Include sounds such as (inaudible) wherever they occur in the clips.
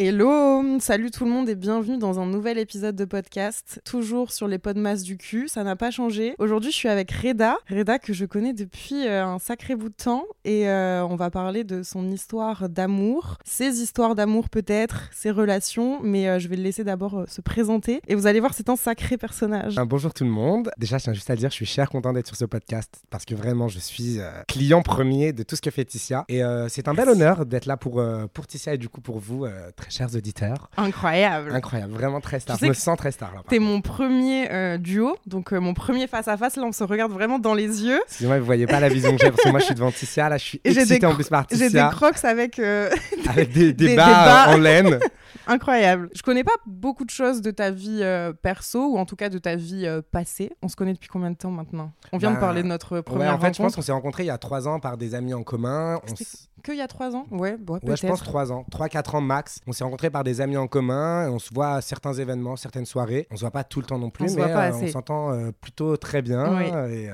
Hello, salut tout le monde et bienvenue dans un nouvel épisode de podcast, toujours sur les podmas du cul, ça n'a pas changé. Aujourd'hui je suis avec Reda, Reda que je connais depuis euh, un sacré bout de temps et euh, on va parler de son histoire d'amour, ses histoires d'amour peut-être, ses relations, mais euh, je vais le laisser d'abord se présenter et vous allez voir c'est un sacré personnage. bonjour tout le monde, déjà je tiens juste à dire je suis cher content d'être sur ce podcast parce que vraiment je suis client premier de tout ce que fait Ticia et c'est un bel honneur d'être là pour, pour Ticia et du coup pour vous très chers auditeurs. Incroyable. Incroyable, vraiment très star. je me sens très star là. T'es mon premier euh, duo, donc euh, mon premier face à face. Là, on se regarde vraiment dans les yeux. Excusez-moi, vous voyez pas la vision que j'ai parce que moi, je suis devant Ticia. Là, je suis en plus par. J'ai des crocs avec, euh, avec des, (laughs) des, bas, en laine. Incroyable. Je connais pas beaucoup de choses de ta vie perso ou en tout cas de ta vie passée. On se connaît depuis combien de temps maintenant? On vient de bah, parler de notre première ouais, en fait, je pense qu'on s'est rencontrés il y a trois ans par des amis en commun. On que il y a trois ans? Ouais, ouais, je pense trois ans. Trois, quatre ans max. On s'est rencontrés par des amis en commun. Et on se voit à certains événements, certaines soirées. On se voit pas tout le temps non plus, mais euh, on s'entend euh, plutôt très bien. Et euh,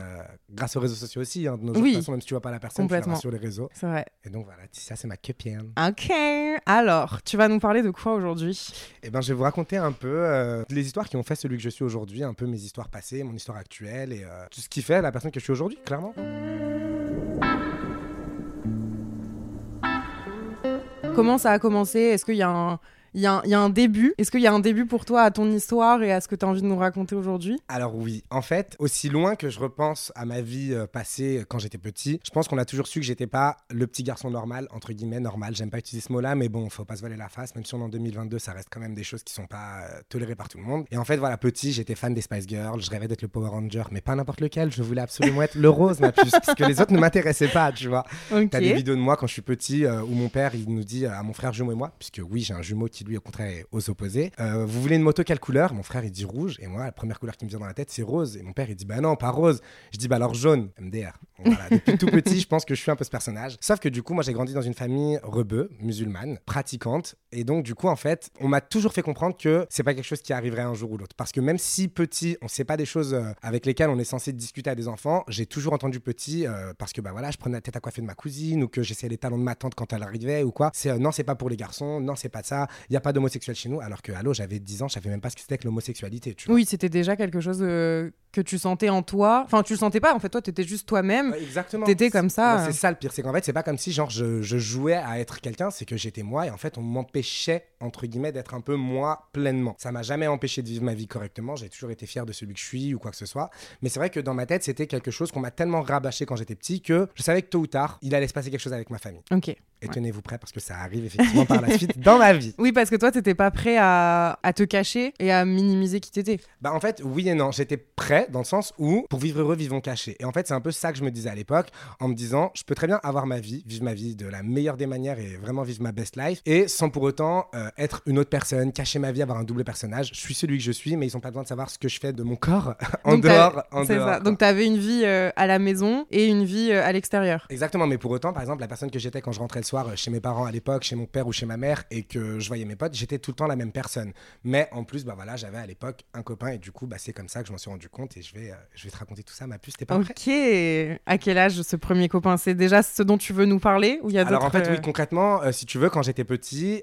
grâce aux réseaux sociaux aussi, hein, de nos oui. même si tu vois pas la personne, tu la sur les réseaux. C'est vrai. Et donc voilà, ça c'est ma copine. Ok. Alors, tu vas nous parler de quoi? Aujourd'hui Eh ben, je vais vous raconter un peu les histoires qui ont fait celui que je suis aujourd'hui, un peu mes histoires passées, mon histoire actuelle et tout ce qui fait la personne que je suis aujourd'hui, clairement. Comment ça a commencé? Est-ce qu'il y a un, il y, a un début. Est-ce qu'il y a un début pour toi à ton histoire et à ce que tu as envie de nous raconter aujourd'hui? Alors oui, en fait, aussi loin que je repense à ma vie euh, passée euh, quand j'étais petit, je pense qu'on a toujours su que j'étais pas le petit garçon normal, entre guillemets normal. J'aime pas utiliser ce mot-là, mais bon, faut pas se voiler la face. Même si on est en 2022, ça reste quand même des choses qui sont pas euh, tolérées par tout le monde. Et en fait, voilà, petit, j'étais fan des Spice Girls, je rêvais d'être le Power Ranger, mais pas n'importe lequel. Je voulais absolument être le rose, ma puce, parce que les autres ne m'intéressaient pas, tu vois. Okay. T'as des vidéos de moi quand je suis petit où mon père, il nous dit à mon frère jumeau et moi, puisque oui, j'ai un jumeau qui lui, au contraire, est aux opposés. Euh, vous voulez une moto quelle couleur? Mon frère il dit rouge et moi la première couleur qui me vient dans la tête c'est rose et mon père il dit bah non pas rose. Je dis bah alors jaune MDR. Depuis tout petit je pense que je suis un peu ce personnage. Sauf que du coup moi j'ai grandi dans une famille rebeu, musulmane, pratiquante et donc du coup en fait on m'a toujours fait comprendre que c'est pas quelque chose qui arriverait un jour ou l'autre parce que même si petit on sait pas des choses euh, avec lesquelles on est censé discuter à des enfants, j'ai toujours entendu petit euh, parce que bah voilà je prenais la tête à coiffer de ma cousine ou que j'essayais les talons de ma tante quand elle arrivait ou quoi. C'est non c'est pas pour les garçons, non c'est pas ça, y a pas d'homosexuel chez nous alors que allô j'avais 10 ans, je savais même pas ce que c'était que l'homosexualité. Oui, c'était déjà quelque chose euh, que tu sentais en toi. Enfin, tu le sentais pas, en fait, toi, tu étais juste toi-même. exactement. Tu étais comme ça. C'est ça le pire, c'est qu'en fait, c'est pas comme si genre je, je jouais à être quelqu'un, c'est que j'étais moi et en fait, on m'empêchait, entre guillemets, d'être un peu moi pleinement. Ça m'a jamais empêché de vivre ma vie correctement, j'ai toujours été fier de celui que je suis ou quoi que ce soit. Mais c'est vrai que dans ma tête, c'était quelque chose qu'on m'a tellement rabâché quand j'étais petit que je savais que tôt ou tard, il allait se passer quelque chose avec ma famille. Ok. Et tenez-vous prêt parce que ça arrive effectivement par la suite dans ma vie. Oui, parce que toi, t'étais pas prêt à, à, te cacher et à minimiser qui t'étais. Bah en fait, oui et non. J'étais prêt dans le sens où pour vivre heureux, vivons cachés. Et en fait, c'est un peu ça que je me disais à l'époque en me disant, je peux très bien avoir ma vie, vivre ma vie de la meilleure des manières et vraiment vivre ma best life et sans pour autant euh, être une autre personne, cacher ma vie, avoir un double personnage. Je suis celui que je suis, mais ils ont pas besoin de savoir ce que je fais de mon corps (laughs) en dehors. En dehors ça. Donc tu avais une vie euh, à la maison et une vie euh, à l'extérieur. Exactement, mais pour autant, par exemple, la personne que j'étais quand je rentrais le soir chez mes parents l'époque chez mon père ou chez ma mère et que je voyais mes potes, j'étais tout le temps la même personne. Mais en plus, bah voilà, j'avais à l'époque un copain et du coup, bah, c'est comme ça que je m'en suis rendu compte et je vais, euh, je vais te raconter tout ça, ma puce, t'es pas Ok. À quel âge ce premier copain? C'est déjà ce dont tu veux nous parler ou il y a Alors en fait, oui, euh, concrètement, euh, si tu veux, quand j'étais petit,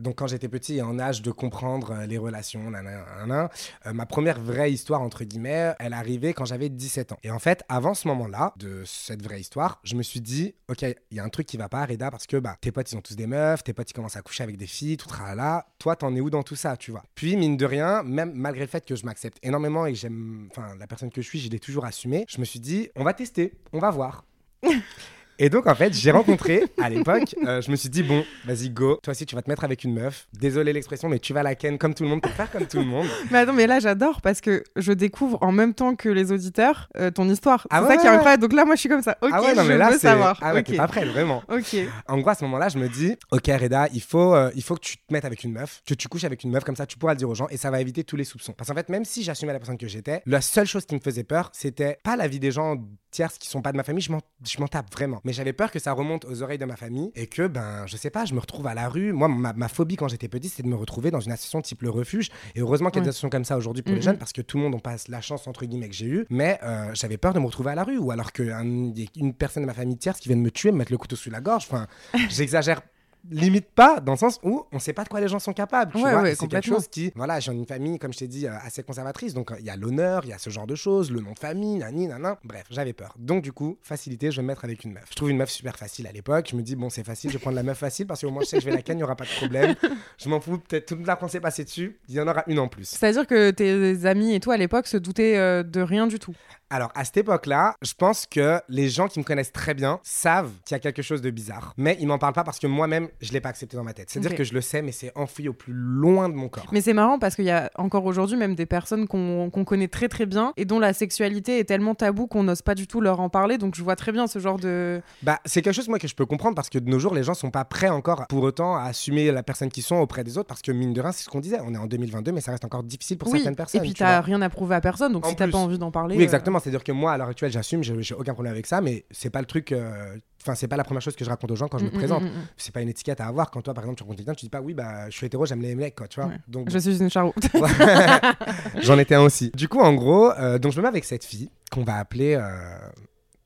donc quand j'étais petit et en âge de comprendre les relations, nanana, ma première vraie histoire, entre guillemets, elle arrivait quand j'avais 17 ans. Et en fait, avant ce moment-là, de cette vraie histoire, je me suis dit, ok, il y a un truc qui va pas, Reda, parce que bah, tes potes, ils ont tous des meufs, tes potes ils commencent à coucher avec des filles, tout là. Toi, t'en es où dans tout ça, tu vois? Puis, mine de rien, même malgré le fait que je m'accepte énormément et que j'aime, enfin, la personne que je suis, je l'ai toujours assumé, je me suis dit, on va tester, on va voir. (laughs) Et donc, en fait, j'ai rencontré à l'époque, euh, je me suis dit, bon, vas-y, go. Toi aussi, tu vas te mettre avec une meuf. Désolé l'expression, mais tu vas la ken comme tout le monde pour faire comme tout le monde. (laughs) Mais attends, mais là, j'adore parce que je découvre en même temps que les auditeurs euh, ton histoire. Ah c'est ouais, ça qui est incroyable. Donc là, moi, je suis comme ça. Ok, ah ouais, non, je mais là, veux savoir. Ah ouais, ok. t'es pas prêt, vraiment. Ok. En gros, à ce moment-là, je me dis, ok, Reda, il faut, euh, il faut que tu te mettes avec une meuf, que tu couches avec une meuf, comme ça, tu pourras le dire aux gens et ça va éviter tous les soupçons. Parce qu'en fait, même si j'assumais la personne que j'étais, la seule chose qui me faisait peur, c'était pas la vie des gens tierces qui sont pas de ma famille, je m'en, tape vraiment. Mais j'avais peur que ça remonte aux oreilles de ma famille et que, ben, je sais pas, je me retrouve à la rue. Moi, ma, ma phobie quand j'étais petit, c'était de me retrouver dans une association type Le Refuge. Et heureusement qu'il y a des associations comme ça aujourd'hui pour les jeunes parce que tout le monde n'a pas la chance, entre guillemets, que j'ai eu. Mais euh, j'avais peur de me retrouver à la rue ou alors qu'une une personne de ma famille tierce qui vient de me tuer, me mettre le couteau sous la gorge. Enfin, (laughs) j'exagère limite pas dans le sens où on sait pas de quoi les gens sont capables tu Ouais, vois ouais, c'est quelque chose qui voilà j'ai une famille comme je t'ai dit euh, assez conservatrice donc euh, il y a l'honneur il y a ce genre de choses le nom de famille nani nanan bref j'avais peur. Donc du coup facilité je vais me mettre avec une meuf. Je trouve une meuf super facile à l'époque je me dis bon c'est facile je vais prendre la meuf facile parce qu'au moins je sais que je vais la ken il y aura pas de problème. Je m'en fous peut-être toute la qu'on s'est passé dessus il y en aura une en plus. C'est-à-dire que tes amis et toi à l'époque se doutaient euh, de rien du tout. Alors, à cette époque-là, je pense que les gens qui me connaissent très bien savent qu'il y a quelque chose de bizarre. Mais ils m'en parlent pas parce que moi-même, je l'ai pas accepté dans ma tête. C'est-à-dire que je le sais, mais c'est enfoui au plus loin de mon corps. Mais c'est marrant parce qu'il y a encore aujourd'hui même des personnes qu'on connaît très très bien et dont la sexualité est tellement taboue qu'on n'ose pas du tout leur en parler. Donc je vois très bien ce genre de. Bah, c'est quelque chose, moi, que je peux comprendre parce que de nos jours, les gens sont pas prêts encore pour autant à assumer la personne qu'ils sont auprès des autres parce que, mine de rien, c'est ce qu'on disait. On est en 2022, mais ça reste encore difficile pour oui. certaines personnes. et puis tu t'as vois. rien à prouver à personne. Donc En si t'as plus. pas envie d'en parler. Oui, exactement. C'est-à-dire que moi, à l'heure actuelle, j'assume, j'ai aucun problème avec ça, mais c'est pas le truc. euh, Enfin, c'est pas la première chose que je raconte aux gens quand je me mm, mm, présente. mm, mm. C'est pas une étiquette à avoir. Quand toi, par exemple, tu rencontres quelqu'un, tu dis pas oui, bah, je suis hétéro, j'aime les mecs, quoi, tu vois. Ouais. Donc, Je suis une charoute. (laughs) J'en étais un aussi. Du coup, en gros, euh, donc je me mets avec cette fille qu'on va appeler euh,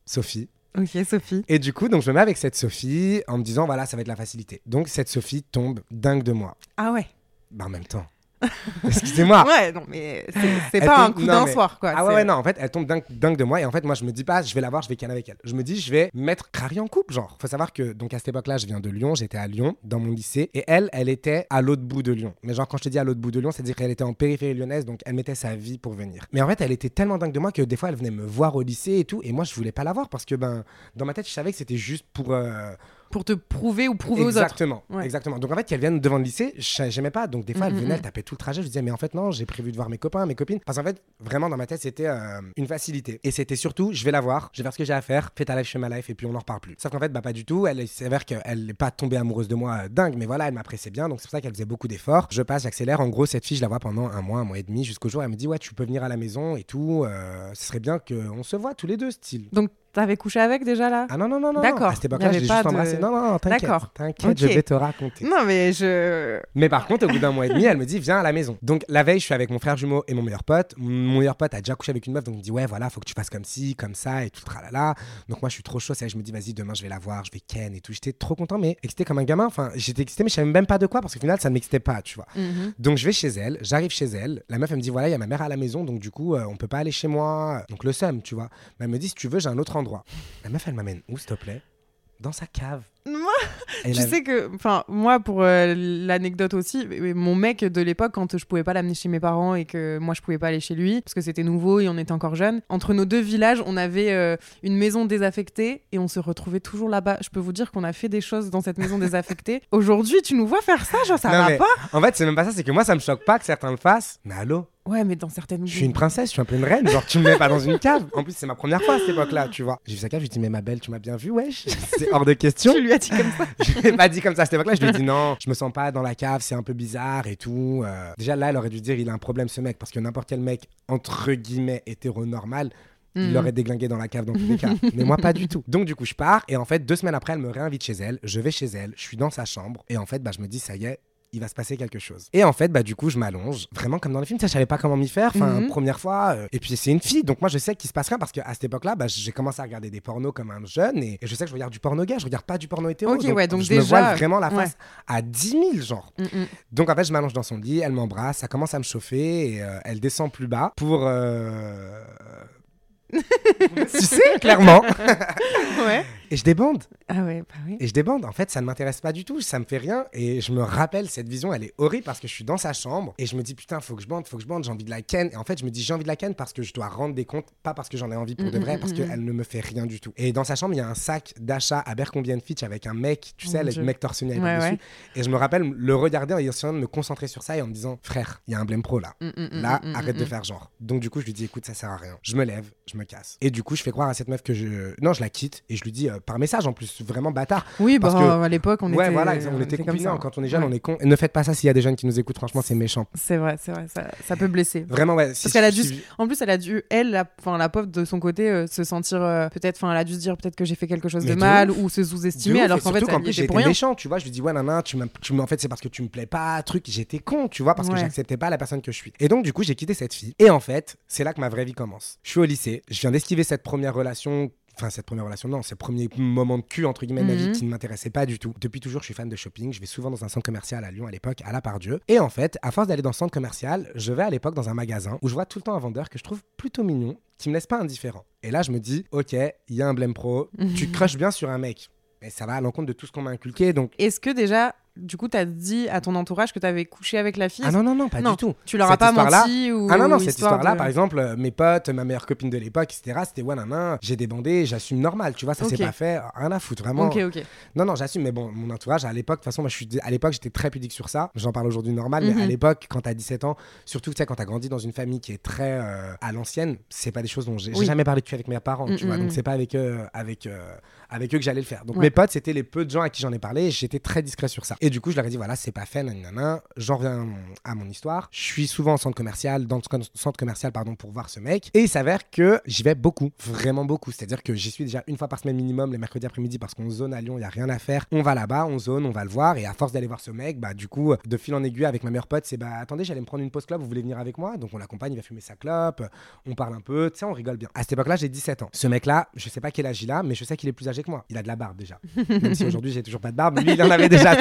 Sophie. ok, Sophie. Et du coup, donc je me mets avec cette Sophie en me disant voilà, ça va être la facilité. Donc cette Sophie tombe dingue de moi. Ah ouais. Bah en même temps. (laughs) Excusez-moi. Ouais, non, mais c'est- pas un coup d'un mais- soir, quoi. Ah ouais, non, en fait, elle tombe dingue, dingue de moi. Et en fait, moi, je me dis pas, je vais la voir, je vais canner avec elle. Je me dis, je vais mettre Crary en couple, genre. Faut savoir que, donc, à cette époque-là, je viens de Lyon, j'étais à Lyon, dans mon lycée. Et elle, elle était à l'autre bout de Lyon. Mais genre, quand je te dis à l'autre bout de Lyon, c'est-à-dire qu'elle était en périphérie lyonnaise, donc elle mettait sa vie pour venir. Mais en fait, elle était tellement dingue de moi que des fois, elle venait me voir au lycée et tout. Et moi, je voulais pas la voir parce que, ben, dans ma tête, je savais que c'était juste pour. euh, Pour te prouver ou prouver aux autres. Exactement, Ouais. exactement. Donc en fait, qu'elle vienne devant le lycée, je- j'aimais pas. Donc des fois, elle Mhm, venait, mhm. elle tapait tout le trajet. Je disais, mais en fait, non, j'ai prévu de voir mes copains, mes copines. Parce qu'en fait, vraiment, dans ma tête, c'était euh, une facilité. Et c'était surtout, je vais la voir, je vais faire ce que j'ai à faire, fais ta life, fais ma life, et puis on n'en reparle plus. Sauf qu'en fait, bah pas du tout. Elle s'avère qu'elle n'est pas tombée amoureuse de moi euh, dingue, mais voilà, elle m'appréciait bien. Donc c'est pour ça qu'elle faisait beaucoup d'efforts. Je passe, j'accélère. En gros, cette fille, je la vois pendant un mois, un mois et demi, jusqu'au jour elle me dit, ouais, tu peux venir à la maison et tout. euh, ce serait bien qu'on se voit tous les deux, style. Donc t'avais couché avec déjà là? Ah non, non, non, non. D'accord. À cette époque-là, je pas juste de- embrassé. Non, non, t'inquiète. D'accord. T'inquiète, je Ok. vais te raconter. Non, mais je. Mais par contre, au bout d'un mois et demi, elle me dit Viens à la maison. Donc la veille, je suis avec mon frère jumeau et mon meilleur pote. Mon meilleur pote a déjà couché avec une meuf, donc il me dit Ouais, voilà, faut que tu fasses comme ci, comme ça et tout, tralala. Donc moi, je suis trop chaud. c'est Je me dis Vas-y, demain, je vais la voir, je vais ken et tout. J'étais trop content, mais excité comme un gamin. Enfin, j'étais excité, mais je savais même pas de quoi parce qu'au final, ça ne m'excitait pas, tu vois. Mhm. Donc je vais chez elle, j'arrive chez elle. La meuf, elle me dit Voilà, il y a ma mère à la maison, donc du coup, euh, on peut pas aller chez moi. Donc le seum, tu vois. Mais elle me dit Si tu veux, j'ai un autre endroit. La meuf, elle m'amène où, s'il te plaît? Dans sa cave. Tu la- sais que, enfin, moi, pour euh, l'anecdote aussi, mon mec de l'époque, quand je pouvais pas l'amener chez mes parents et que moi je pouvais pas aller chez lui, parce que c'était nouveau et on était encore jeunes, entre nos deux villages, on avait euh, une maison désaffectée et on se retrouvait toujours là-bas. Je peux vous dire qu'on a fait des choses dans cette maison désaffectée. (laughs) Aujourd'hui, tu nous vois faire ça, genre ça Non, va mais pas En fait, c'est même pas ça, c'est que moi, ça me choque pas que certains le fassent. Mais allô? Ouais, mais dans certaines. Je suis une princesse, je suis un peu une reine. Genre, tu me mets pas dans une cave. En plus, c'est ma première fois à cette époque-là, tu vois. J'ai vu sa cave, je lui dit, mais ma belle, tu m'as bien vu, wesh. (laughs) C'est hors de question. Tu lui as dit comme ça? (laughs) je l'ai pas dit comme ça à cette époque-là. Je lui ai dit, non, je me sens pas dans la cave, c'est un peu bizarre et tout. Euh, déjà, là, elle aurait dû dire, il a un problème, ce mec. Parce que n'importe quel mec, entre guillemets, hétéronormal, il Mhm. l'aurait déglingué dans la cave dans tous les cas. Mais moi, pas du tout. Donc, du coup, je pars. Et en fait, deux semaines après, elle me réinvite chez elle. Je vais chez elle. Je suis dans sa chambre. Et en fait, bah, je me dis, ça y est. Il va se passer quelque chose. Et en fait, bah, du coup, je m'allonge. Vraiment comme dans le film. Ça, je savais pas comment m'y faire. Enfin, Mhm. première fois. euh, Et puis, c'est une fille. Donc, moi, je sais qu'il se passe rien parce qu'à cette époque-là, bah, j'ai commencé à regarder des pornos comme un jeune. Et, et je sais que je regarde du porno gay. Je regarde pas du porno hétéro. Ouais, donc je me vois vraiment la ouais. face à 10 000, genre. Mm, mm. Donc en fait, je m'allonge dans son lit, elle m'embrasse, ça commence à me chauffer et euh, elle descend plus bas pour. euh, (laughs) tu sais, clairement. Ouais. Et je débande. Ah ouais, bah oui. Et je débande. En fait, ça ne m'intéresse pas du tout. Ça me fait rien. Et je me rappelle, cette vision, elle est horrible parce que je suis dans sa chambre et je me dis, putain, faut que je bande, faut que je bande, j'ai envie de la ken. Et en fait, je me dis, j'ai envie de la ken parce que je dois rendre des comptes, pas parce que j'en ai envie pour de Mm, vrai, mm, parce mm, qu'elle ne me fait rien du tout. Et dans sa chambre, il y a un sac d'achat à Abercrombie Fitch avec un mec, tu Oh sais, le mec avec Ouais, dessus. ouais. Et je me rappelle le regarder en essayant de me concentrer sur ça et en me disant, frère, il y a un blême pro là. Mm, mm, mm, Là, mm, mm, arrête de mm. faire genre. Donc du coup, je lui dis, écoute, ça sert à rien. Je me lève, je me casse. Et du coup, je fais croire à cette meuf que je... Non, je la quitte et je lui dis euh, par message en plus, vraiment bâtard. Oui, bah Parce que- à l'époque, on ouais, était. voilà, on, était comme ça. Quand on est jeune, Ouais. on est con. Et ne faites pas ça s'il y a des jeunes qui nous écoutent, franchement, c'est méchant. C'est vrai, c'est vrai, ça, ça peut blesser. Vraiment, ouais. si- Parce qu'elle a dû si- En plus, elle a dû, elle, la, la pauvre de son côté, euh, se sentir euh, peut-être, enfin, elle a dû se dire peut-être que j'ai fait quelque chose de de mal ouf. ou se sous-estimer, alors qu'en fait, plus était j'étais méchant, tu vois. Je lui dis ouais tu m'as, tu m'as- en fait c'est parce que tu me plais pas, truc. J'étais con, tu vois, parce que j'acceptais pas la personne que je suis. Et donc du coup j'ai quitté cette fille. Et en fait c'est là que ma vraie vie commence. Je suis au lycée, je viens d'esquiver cette première relation. Enfin, cette première relation, non, ce premier moment de cul, entre guillemets, de ma vie Mhm. qui ne m'intéressait pas du tout. Depuis toujours, je suis fan de shopping. Je vais souvent dans un centre commercial à Lyon à l'époque, à la Pardieu. Et en fait, à force d'aller dans ce centre commercial, je vais à l'époque dans un magasin où je vois tout le temps un vendeur que je trouve plutôt mignon, qui me laisse pas indifférent. Et là, je me dis, ok, il y a un blême pro, tu (laughs) crushes bien sur un mec. Mais ça va à l'encontre de tout ce qu'on m'a inculqué, donc Est-ce que déjà, du coup, t'as dit à ton entourage que t'avais couché avec la fille Ah non, non, non, pas Non. du tout. Tu leur as pas menti ou Ah non, non, cette histoire histoire-là, de- par exemple, euh, mes potes, ma meilleure copine de l'époque, etc., c'était ouais, nan, nan, j'ai débandé, j'assume normal, tu vois, ça Ok. s'est pas fait, rien à foutre, vraiment. Ok, ok. Non, non, j'assume, mais bon, mon entourage, à l'époque, de toute façon, moi, je suis, à l'époque, j'étais très pudique sur ça, j'en parle aujourd'hui normal, mais à Mhm. l'époque, quand t'as 17 ans, surtout, tu sais, quand t'as grandi dans une famille qui est très euh, à l'ancienne, c'est pas des choses dont j'ai Oui. jamais parlé de cul avec mes parents, tu Mm, vois, mm, donc mm. c'est pas avec eux, avec, euh, avec eux que j'allais le faire. Donc Ouais. mes potes, c'était les peu de gens à qui j'en ai parlé, j'étais très discret sur ça. Et du coup, je leur ai dit, voilà, c'est pas fait, nanana, j'en reviens à mon histoire. Je suis souvent en centre commercial, dans le centre commercial, pardon, pour voir ce mec. Et il s'avère que j'y vais beaucoup, vraiment beaucoup. C'est-à-dire que j'y suis déjà une fois par semaine minimum, les mercredis après-midi, parce qu'on zone à Lyon, il y a rien à faire. On va là-bas, on zone, on va le voir. Et à force d'aller voir ce mec, bah, du coup, de fil en aiguille avec ma meilleure pote, c'est bah, attendez, j'allais me prendre une pause club, vous voulez venir avec moi? Donc on l'accompagne, il va fumer sa clope, on parle un peu, tu sais, on rigole bien. À cette époque-là, j'ai 17 ans. Ce mec-là, je sais pas quel âge il a, mais je sais qu'il est plus âgé que moi. Il a de la barbe déjà. Même si aujourd'hui, j'ai toujours pas de barbe, lui, il en avait déjà.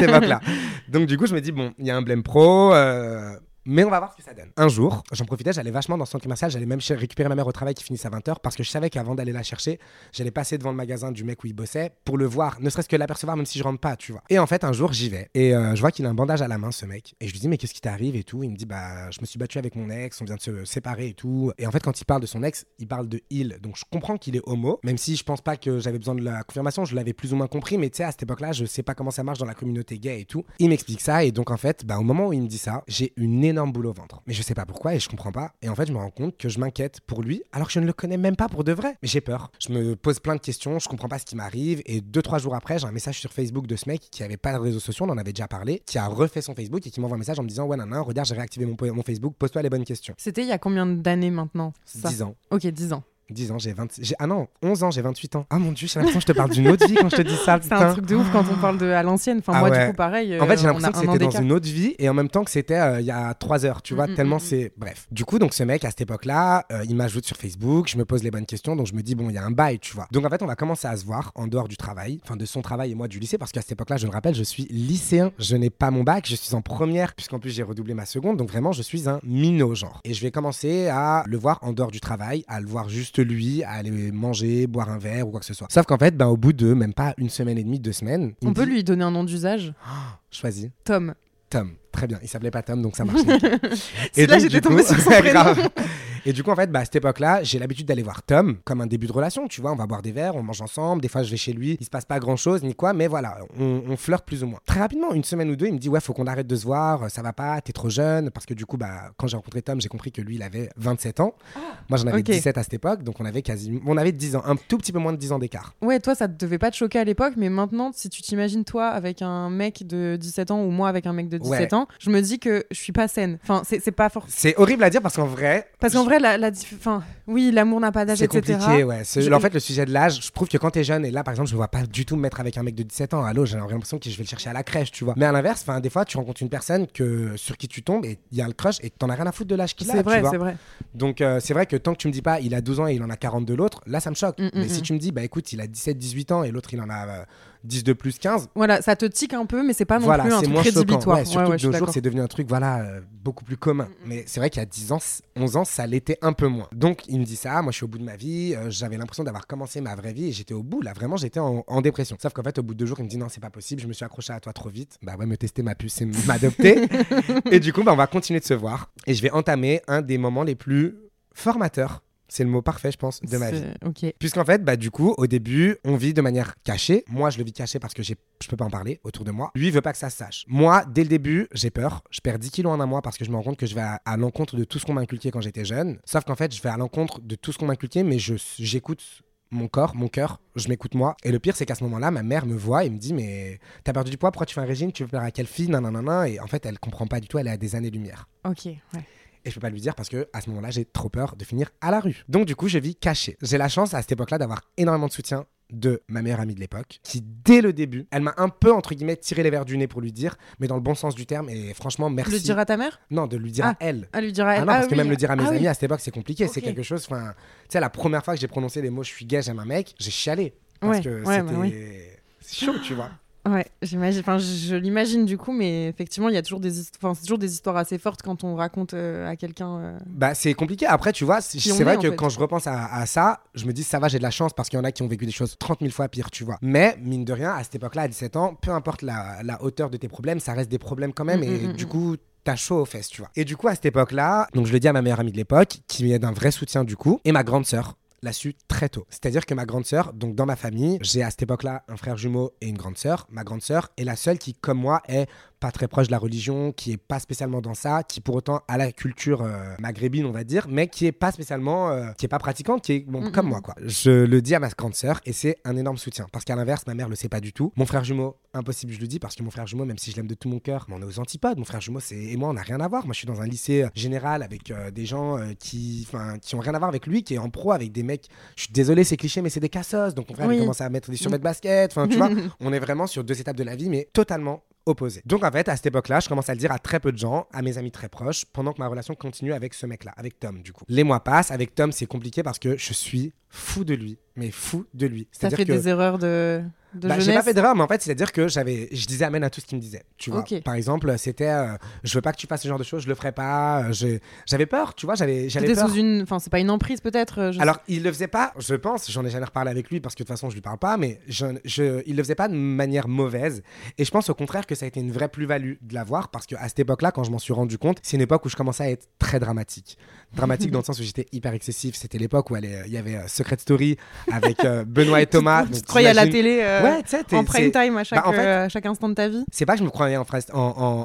Donc du coup, je me dis, bon, il y a un blême pro. euh, Mais on va voir ce que ça donne. Un jour, j'en profitais, j'allais vachement dans le centre commercial, j'allais même récupérer ma mère au travail qui finissait à 20h parce que je savais qu'avant d'aller la chercher, j'allais passer devant le magasin du mec où il bossait pour le voir, ne serait-ce que l'apercevoir même si je rentre pas, tu vois. Et en fait, un jour, j'y vais et euh, je vois qu'il a un bandage à la main, ce mec. Et je lui dis, mais qu'est-ce qui t'arrive et tout? Il me dit, bah, je me suis battu avec mon ex, on vient de se séparer et tout. Et en fait, quand il parle de son ex, il parle de il. Donc je comprends qu'il est homo, même si je pense pas que j'avais besoin de la confirmation, je l'avais plus ou moins compris, mais tu sais, à cette époque-là, je sais pas comment ça marche dans la communauté gay et tout. Il m'explique ça et donc en fait, bah, au moment où il me dit ça, j'ai une énorme boule au ventre. Mais je sais pas pourquoi et je comprends pas. Et en fait, je me rends compte que je m'inquiète pour lui alors que je ne le connais même pas pour de vrai. Mais j'ai peur. Je me pose plein de questions, je comprends pas ce qui m'arrive. Et deux, trois jours après, j'ai un message sur Facebook de ce mec qui avait pas de réseaux sociaux, on en avait déjà parlé, qui a refait son Facebook et qui m'envoie un message en me disant Ouais, nan, regarde, j'ai réactivé mon, mon Facebook, pose-toi les bonnes questions. C'était il y a combien d'années maintenant ça? 10 ans. Ok, 10 ans. 10 ans, j'ai 20. j'ai- Ah non, 11 ans, j'ai 28 ans. Ah mon dieu, j'ai l'impression que je te parle d'une autre vie quand je te dis ça. C'est un truc de ouf quand on parle de à l'ancienne. Enfin, Ah moi, ouais. du coup, pareil. En fait, j'ai euh, l'impression on que c'était dans une autre vie et en même temps que c'était euh, il y a 3 heures, tu vois, Mm, mm, tellement mm, c'est. Bref. Du coup, donc ce mec, à cette époque-là, euh, il m'ajoute sur Facebook, je me pose les bonnes questions, donc je me dis, bon, il y a un bail, tu vois. Donc en fait, on va commencer à se voir en dehors du travail, enfin de son travail et moi du lycée, parce qu'à cette époque-là, je le rappelle, je suis lycéen, je n'ai pas mon bac, je suis en première, puisqu'en plus j'ai redoublé ma seconde, donc vraiment, je suis un minot, genre. Et je vais commencer à le voir en dehors du travail, à le voir juste lui, à aller manger, boire un verre ou quoi que ce soit. Sauf qu'en fait, ben, au bout de même pas une semaine et demie, deux semaines, On peut dit, lui donner un nom d'usage? Choisis. Tom. Tom. Très bien. Il s'appelait pas Tom, donc ça marche. (laughs) Si là, j'étais tombée sur (laughs) son prénom. Et du coup, en fait, bah, à cette époque-là, j'ai l'habitude d'aller voir Tom comme un début de relation. Tu vois, on va boire des verres, on mange ensemble. Des fois, je vais chez lui. Il se passe pas grand-chose ni quoi, mais voilà, on, on flirte plus ou moins. Très rapidement, une semaine ou deux, il me dit ouais, faut qu'on arrête de se voir. Ça va pas, t'es trop jeune. Parce que du coup, bah, quand j'ai rencontré Tom, j'ai compris que lui, il avait 27 ans. Moi, j'en avais ok. 17 à cette époque, donc on avait quasiment, on avait 10 ans, un tout petit peu moins de 10 ans d'écart. Ouais, toi, ça devait pas te choquer à l'époque, mais maintenant, si tu t'imagines toi avec un mec de 17 ans ou moi avec un mec de 17 Ouais. ans, je me dis que je suis pas saine. Enfin, c'est c'est pas forcément. C'est horrible à dire parce qu'en vrai, Parce qu'en vrai, la, la oui, l'amour n'a pas d'âge, C'est compliqué, ouais. Je- En fait, le sujet de l'âge, je trouve que quand t'es jeune, et là, par exemple, je me vois pas du tout me mettre avec un mec de 17 ans. Allô, j'ai l'impression que je vais le chercher à la crèche, tu vois. Mais à l'inverse, des fois, tu rencontres une personne que, sur qui tu tombes et il y a le crush et t'en as rien à foutre de l'âge qu'il a, C'est vrai, c'est vrai. Donc, euh, c'est vrai que tant que tu me dis pas, il a 12 ans et il en a 40 de l'autre, là, ça me choque. Mm, mm, Mais si mm. tu me dis, bah écoute, il a 17, 18 ans et l'autre, il en a euh, 10 de plus, 15. Voilà, ça te tique un peu, mais c'est pas non voilà, plus un truc rédhibitoire. Ouais, surtout ouais, que de nos jours, c'est devenu un truc, voilà, euh, beaucoup plus commun. Mais c'est vrai qu'il y a 10 ans, c- 11 ans, ça l'était un peu moins. Donc il me dit ça, moi je suis au bout de ma vie, euh, j'avais l'impression d'avoir commencé ma vraie vie et j'étais au bout, là vraiment j'étais en, en dépression. Sauf qu'en fait au bout de deux jours il me dit non c'est pas possible, je me suis accroché à toi trop vite. Bah ouais me tester ma puce, c'est m'adopter. (laughs) et du coup bah, on va continuer de se voir et je vais entamer un des moments les plus formateurs c'est le mot parfait, je pense, de ma vie. Puisqu'en fait, bah, du coup, au début, on vit de manière cachée. Moi, je le vis caché parce que j'ai- je peux pas en parler autour de moi. Lui, il veut pas que ça se sache. Moi, dès le début, j'ai peur. Je perds 10 kilos en un mois parce que je me rends compte que je vais à, à l'encontre de tout ce qu'on m'a inculqué quand j'étais jeune. Sauf qu'en fait, je vais à l'encontre de tout ce qu'on m'a inculqué, mais je- j'écoute mon corps, mon cœur, je m'écoute moi. Et le pire, c'est qu'à ce moment-là, ma mère me voit et me dit Mais t'as perdu du poids, pourquoi tu fais un régime? Tu veux plaire à quelle fille Nanana. Et en fait, elle comprend pas du tout, elle est à des années-lumière. Ok. Ouais. Et je peux pas lui dire parce que à ce moment-là, j'ai trop peur de finir à la rue. Donc du coup, je vis caché. J'ai la chance à cette époque-là d'avoir énormément de soutien de ma meilleure amie de l'époque, qui dès le début, elle m'a un peu entre guillemets tiré les verres du nez pour lui dire, mais dans le bon sens du terme. Et franchement, merci. Le dire à ta mère? Non, de lui dire Ah, à elle. Ah, lui dire à elle. Ah non, parce que même le dire à mes Ah oui. amis à cette époque, c'est compliqué. C'est quelque chose. Enfin, tu sais, la première fois que j'ai prononcé les mots "je suis gay, j'aime un mec", j'ai chialé parce Ouais, que ouais, c'était bah oui. chaud, tu vois. Ouais, j'imagine. Enfin, je, je l'imagine du coup, mais effectivement, il y a toujours des, hist- enfin, c'est toujours des histoires assez fortes quand on raconte euh, à quelqu'un. euh, Bah, c'est compliqué. Après, tu vois, c'est vrai que fait. quand je repense à, à ça, je me dis, ça va, j'ai de la chance parce qu'il y en a qui ont vécu des choses 30 000 fois pires, tu vois. Mais, mine de rien, à cette époque-là, à 17 ans, peu importe la, la hauteur de tes problèmes, ça reste des problèmes quand même. Mm, et mm, mm, du mm. coup, t'as chaud aux fesses, tu vois. Et du coup, à cette époque-là, donc je le dis à ma meilleure amie de l'époque, qui est d'un vrai soutien du coup, et ma grande sœur l'a su très tôt. C'est-à-dire que ma grande sœur, donc dans ma famille, j'ai à cette époque-là un frère jumeau et une grande sœur. Ma grande sœur est la seule qui, comme moi, est pas très proche de la religion, qui est pas spécialement dans ça, qui pour autant a la culture euh, maghrébine, on va dire, mais qui est pas spécialement, euh, qui est pas pratiquante, qui est bon, comme moi, quoi. Je le dis à ma grande sœur et c'est un énorme soutien. Parce qu'à l'inverse, ma mère le sait pas du tout. Mon frère jumeau, impossible, je le dis, parce que mon frère jumeau, même si je l'aime de tout mon cœur, mais on est aux antipodes. Mon frère jumeau, c'est et moi, on n'a rien à voir. Moi, je suis dans un lycée euh, général avec des gens qui, qui ont rien à voir avec lui, qui est en pro avec des mecs. Je suis désolé, c'est cliché, mais c'est des cassos. Donc mon frère, Oui. il commence à mettre des survêtements de basket. Enfin, tu (laughs) vois, on est vraiment sur deux étapes de la vie, mais totalement opposées. Donc en fait, à cette époque-là, je commence à le dire à très peu de gens, à mes amis très proches, pendant que ma relation continue avec ce mec-là, avec Tom, du coup. Les mois passent, avec Tom, c'est compliqué parce que je suis fou de lui, mais fou de lui. C'est-à-dire fait que des erreurs de, de bah, j'ai pas fait d'erreur, mais en fait, c'est-à-dire que j'avais, je disais amen à tout ce qu'il me disait. Tu vois. Par exemple, c'était, euh, je veux pas que tu fasses ce genre de choses, je le ferai pas. euh, j'avais peur, tu vois, j'avais, j'avais peur. sous une. Enfin, c'est pas une emprise peut-être. euh, je- Alors, il le faisait pas, je pense, j'en ai jamais reparlé avec lui parce que de toute façon, je lui parle pas, mais je, je- il le faisait pas de manière mauvaise. Et je pense au contraire que ça a été une vraie plus-value de l'avoir parce qu'à cette époque-là, quand je m'en suis rendu compte, c'est une époque où je commençais à être très dramatique. Dramatique (laughs) dans le sens où j'étais hyper excessif. C'était l'époque où il y avait euh, Secret Story avec euh, Benoît et (laughs) Thomas. tu te croyais à la télé euh, Ouais, t'es- en prime time à chaque, Bah, en fait- euh, à chaque instant de ta vie. c'est pas que je me croyais en, phrase- en,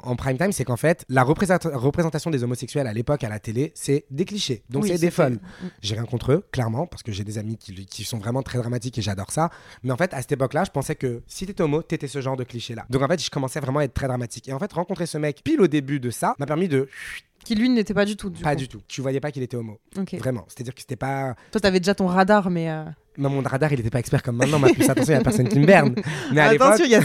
en- en prime time, c'est qu'en fait, la représenta- représentation des homosexuels à l'époque à la télé, c'est des clichés. Donc Oui, c'est des folles. J'ai rien contre eux, clairement, parce que j'ai des amis qui, qui sont vraiment très dramatiques et j'adore ça. Mais en fait, à cette époque-là, je pensais que si t'étais homo, t'étais ce genre de cliché-là. Donc en fait, je commençais vraiment à être très dramatique. Et en fait, rencontrer ce mec pile au début de ça m'a permis de. Qui lui n'était pas du tout. Du pas coup. du tout. Tu voyais pas qu'il était homo. Ok. Vraiment. C'est-à-dire que c'était pas. Toi, t'avais déjà ton radar, mais. euh, Mais mon radar, il était pas expert comme maintenant. Ma puce, attention, il y a personne qui me berne. Mais à. Attention, il y, a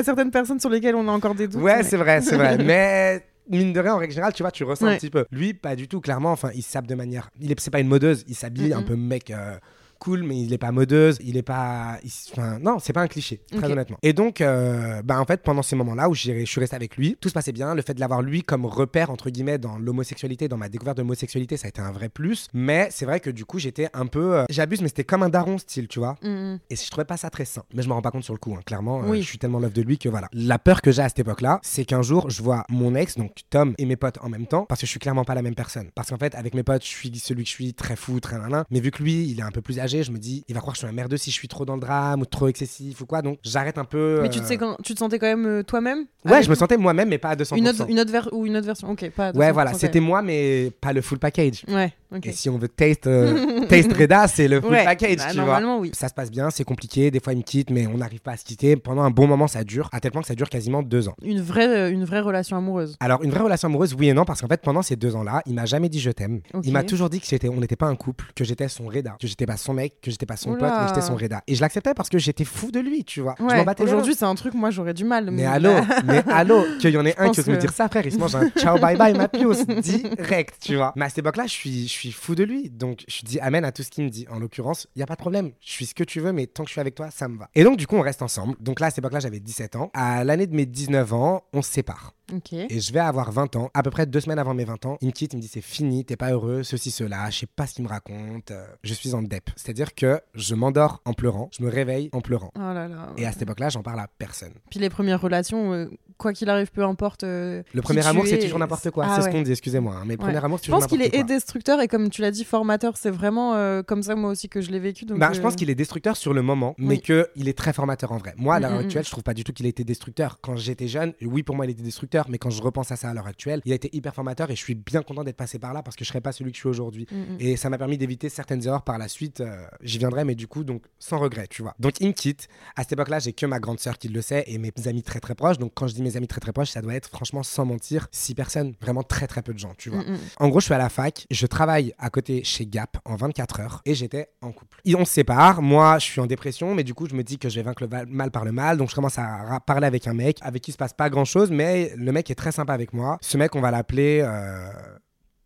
y certaines personnes sur lesquelles on a encore des doutes. Ouais, mais- c'est vrai, c'est vrai. (laughs) Mais mine de rien, en règle générale, tu vois, tu ressens Ouais. un petit peu. Lui, pas du tout, clairement. Enfin, il s'habille de manière. Il est, c'est pas une modeuse. Il s'habille un peu mec. euh, cool mais il est pas modeuse il est pas il enfin non c'est pas un cliché très honnêtement et donc euh, bah en fait pendant ces moments là où je suis resté avec lui tout se passait bien le fait de l'avoir lui comme repère entre guillemets dans l'homosexualité dans ma découverte de l'homosexualité ça a été un vrai plus mais c'est vrai que du coup j'étais un peu euh, j'abuse mais c'était comme un daron style tu vois Mm, mm. et je trouvais pas ça très sain. Mais je me rends pas compte sur le coup, hein. clairement. euh, je suis tellement l'œuvre de lui que voilà. La peur que j'ai à cette époque-là, c'est qu'un jour, je vois mon ex, donc Tom, et mes potes en même temps, parce que je suis clairement pas la même personne. Parce qu'en fait, avec mes potes, je suis celui que je suis, très fou, très nanan. Mais vu que lui, il est un peu plus je me dis, il va croire que je suis un merdeux si je suis trop dans le drame ou trop excessif ou quoi. Donc j'arrête un peu. Mais tu te, euh, sais quand... tu te sentais quand même euh, toi-même Ouais, je me sentais moi-même, mais pas à 200%. Une autre, une autre ver- ou une autre version Ok, pas. à Ouais, 200%, voilà, c'était moi, mais pas le full package. Ouais, Et si on veut taste, euh, (laughs) taste Reda, c'est le full Ouais, package, bah, tu vois. normalement, oui. Ça se passe bien, c'est compliqué. Des fois, il me quitte, mais on n'arrive pas à se quitter. Pendant un bon moment, ça dure. À tel point que ça dure quasiment deux ans. Une vraie, euh, une vraie relation amoureuse. Alors, une vraie relation amoureuse, oui et non, parce qu'en fait, pendant ces deux ans-là, il m'a jamais dit je t'aime. Il m'a toujours dit que on n'était pas un couple, que j'étais son Reda, que j'étais pas son mec, que j'étais pas son Oula. pote, mais j'étais son Reda. Et je l'acceptais parce que j'étais fou de lui, tu vois. Ouais. Aujourd'hui, c'est un truc, moi, j'aurais du mal. Mais allô, (laughs) mais allô, qu'il y en ait un qui ose me que- dire ça, frère, il se mange un ciao bye bye ma piose, direct, tu vois. Mais à cette époque-là, je suis, suis fou de lui, donc je dis amen à tout ce qu'il me dit. En l'occurrence, il y a pas de problème, je suis ce que tu veux, mais tant que je suis avec toi, ça me va. Et donc, du coup, on reste ensemble. Donc là, à cette époque-là, j'avais 17 ans. À l'année de mes 19 ans, on se sépare. Et je vais avoir 20 ans, à peu près deux semaines avant mes 20 ans. Il me quitte, il me dit c'est fini, t'es pas heureux, ceci, cela, je sais pas ce qu'il me raconte. euh, je suis en dep. C'est-à-dire que je m'endors en pleurant, je me réveille en pleurant. Oh là là. Et à cette époque-là, j'en parle à personne. Puis les premières relations, euh, quoi qu'il arrive, peu importe. euh, Le qui premier tu amour, c'est es, toujours n'importe quoi. Ah c'est ouais. ce qu'on dit, excusez-moi. hein. Mais le premier amour, c'est Je pense qu'il est destructeur et comme tu l'as dit, formateur. C'est vraiment comme ça, moi aussi, que je l'ai vécu. Donc, Bah, je pense qu'il est destructeur sur le moment, mais Oui. que il est très formateur en vrai. Moi, à l'heure Mm, mm, mm. actuelle, je trouve pas du tout qu'il ait été destructeur. Quand j'étais jeune, oui, pour moi, il était destructeur, mais quand je repense à ça à l'heure actuelle, il a été hyper formateur et je suis bien content d'être passé par là parce que je serais pas celui que je suis aujourd'hui. mm, mm. Et ça m'a permis d'éviter certaines erreurs par la suite. euh, J'y viendrai, mais du coup, donc sans regret, tu vois. Donc, il me quitte. À cette époque-là, j'ai que ma grande sœur qui le sait et mes amis très très proches. Donc, quand je dis mes amis très très proches, ça doit être franchement sans mentir, six personnes, vraiment très très peu de gens, tu vois. Mm. En gros, je suis à la fac, je travaille à côté chez Gap en 24 heures et j'étais en couple. Et on se sépare, moi je suis en dépression, mais du coup je me dis que je vais vaincre le mal par le mal, donc je commence à parler avec un mec avec qui se passe pas grand chose, mais le mec est très sympa avec moi. Ce mec, on va l'appeler. euh,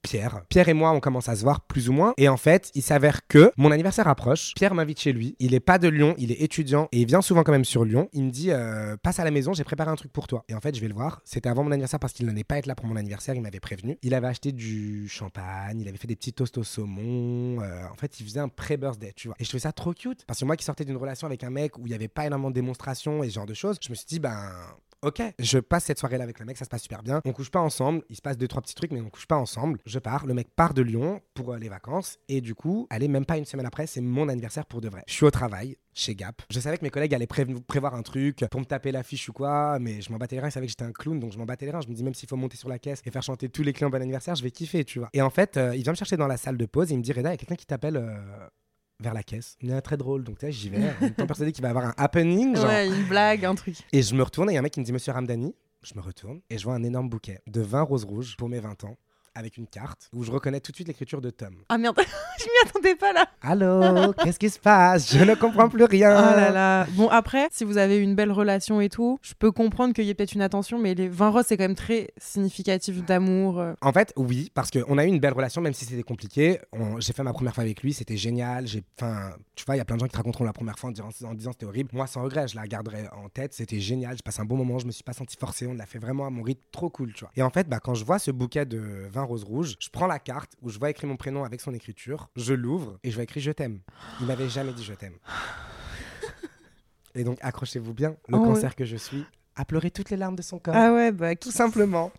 Pierre. Pierre et moi, on commence à se voir plus ou moins. Et en fait, il s'avère que mon anniversaire approche. Pierre m'invite chez lui. Il est pas de Lyon, il est étudiant et il vient souvent quand même sur Lyon. Il me dit euh, passe à la maison, j'ai préparé un truc pour toi. Et en fait, je vais le voir. C'était avant mon anniversaire parce qu'il n'allait pas être là pour mon anniversaire. Il m'avait prévenu. Il avait acheté du champagne, il avait fait des petits toasts au saumon. euh, en fait, il faisait un pré-birthday, tu vois. Et je trouvais ça trop cute parce que moi qui sortais d'une relation avec un mec où il y avait pas énormément de démonstrations et ce genre de choses, je me suis dit ben Ok, je passe cette soirée-là avec le mec, ça se passe super bien. On couche pas ensemble, il se passe deux trois petits trucs, mais on couche pas ensemble. Je pars, le mec part de Lyon pour euh, les vacances, et du coup, allez, même pas une semaine après, c'est mon anniversaire pour de vrai. Je suis au travail, chez Gap. Je savais que mes collègues allaient prév- prévoir un truc pour me taper l'affiche ou quoi, mais je m'en battais les reins, ils savaient que j'étais un clown, donc je m'en battais les reins. Je me dis, même s'il faut monter sur la caisse et faire chanter tous les clients bon anniversaire, je vais kiffer, tu vois. Et en fait, euh, il vient me chercher dans la salle de pause, et il me dit, Reda, il y a quelqu'un qui t'appelle. euh, vers la caisse. Il est très drôle, donc tu sais, j'y vais, (laughs) en étant persuadé qu'il va y avoir un happening. Genre, Ouais, une blague, un truc. et je me retourne et il y a un mec qui me dit Monsieur Ramdani. Je me retourne et je vois un énorme bouquet de 20 roses rouges pour mes 20 ans avec une carte où je reconnais tout de suite l'écriture de Tom. Ah merde, (laughs) je m'y attendais pas là. Allô, (laughs) qu'est-ce qui se passe? Je ne comprends plus rien. Oh là là. Bon, après, si vous avez une belle relation et tout, je peux comprendre qu'il y ait peut-être une attention, mais les vins roses, c'est quand même très significatif d'amour. euh. En fait, oui, parce qu'on a eu une belle relation, même si c'était compliqué. On- J'ai fait ma première fois avec lui, c'était génial. J'ai, enfin, tu vois, il y a plein de gens qui te raconteront la première fois en, disant- en disant c'était horrible. Moi, sans regret, je la garderai en tête. C'était génial. J'ai passé un bon moment. Je me suis pas senti forcé. On l'a fait vraiment à mon rythme, trop cool, tu vois. Et en fait, bah, quand je vois ce bouquet de vin rose rouge, je prends la carte où je vois écrit mon prénom avec son écriture. Je l'ouvre et je vois écrit je t'aime. Il m'avait jamais dit je t'aime. Et donc, accrochez-vous bien, le Oh, ouais. cancer que je suis a pleuré toutes les larmes de son corps. Ah ouais, bah Tout simplement.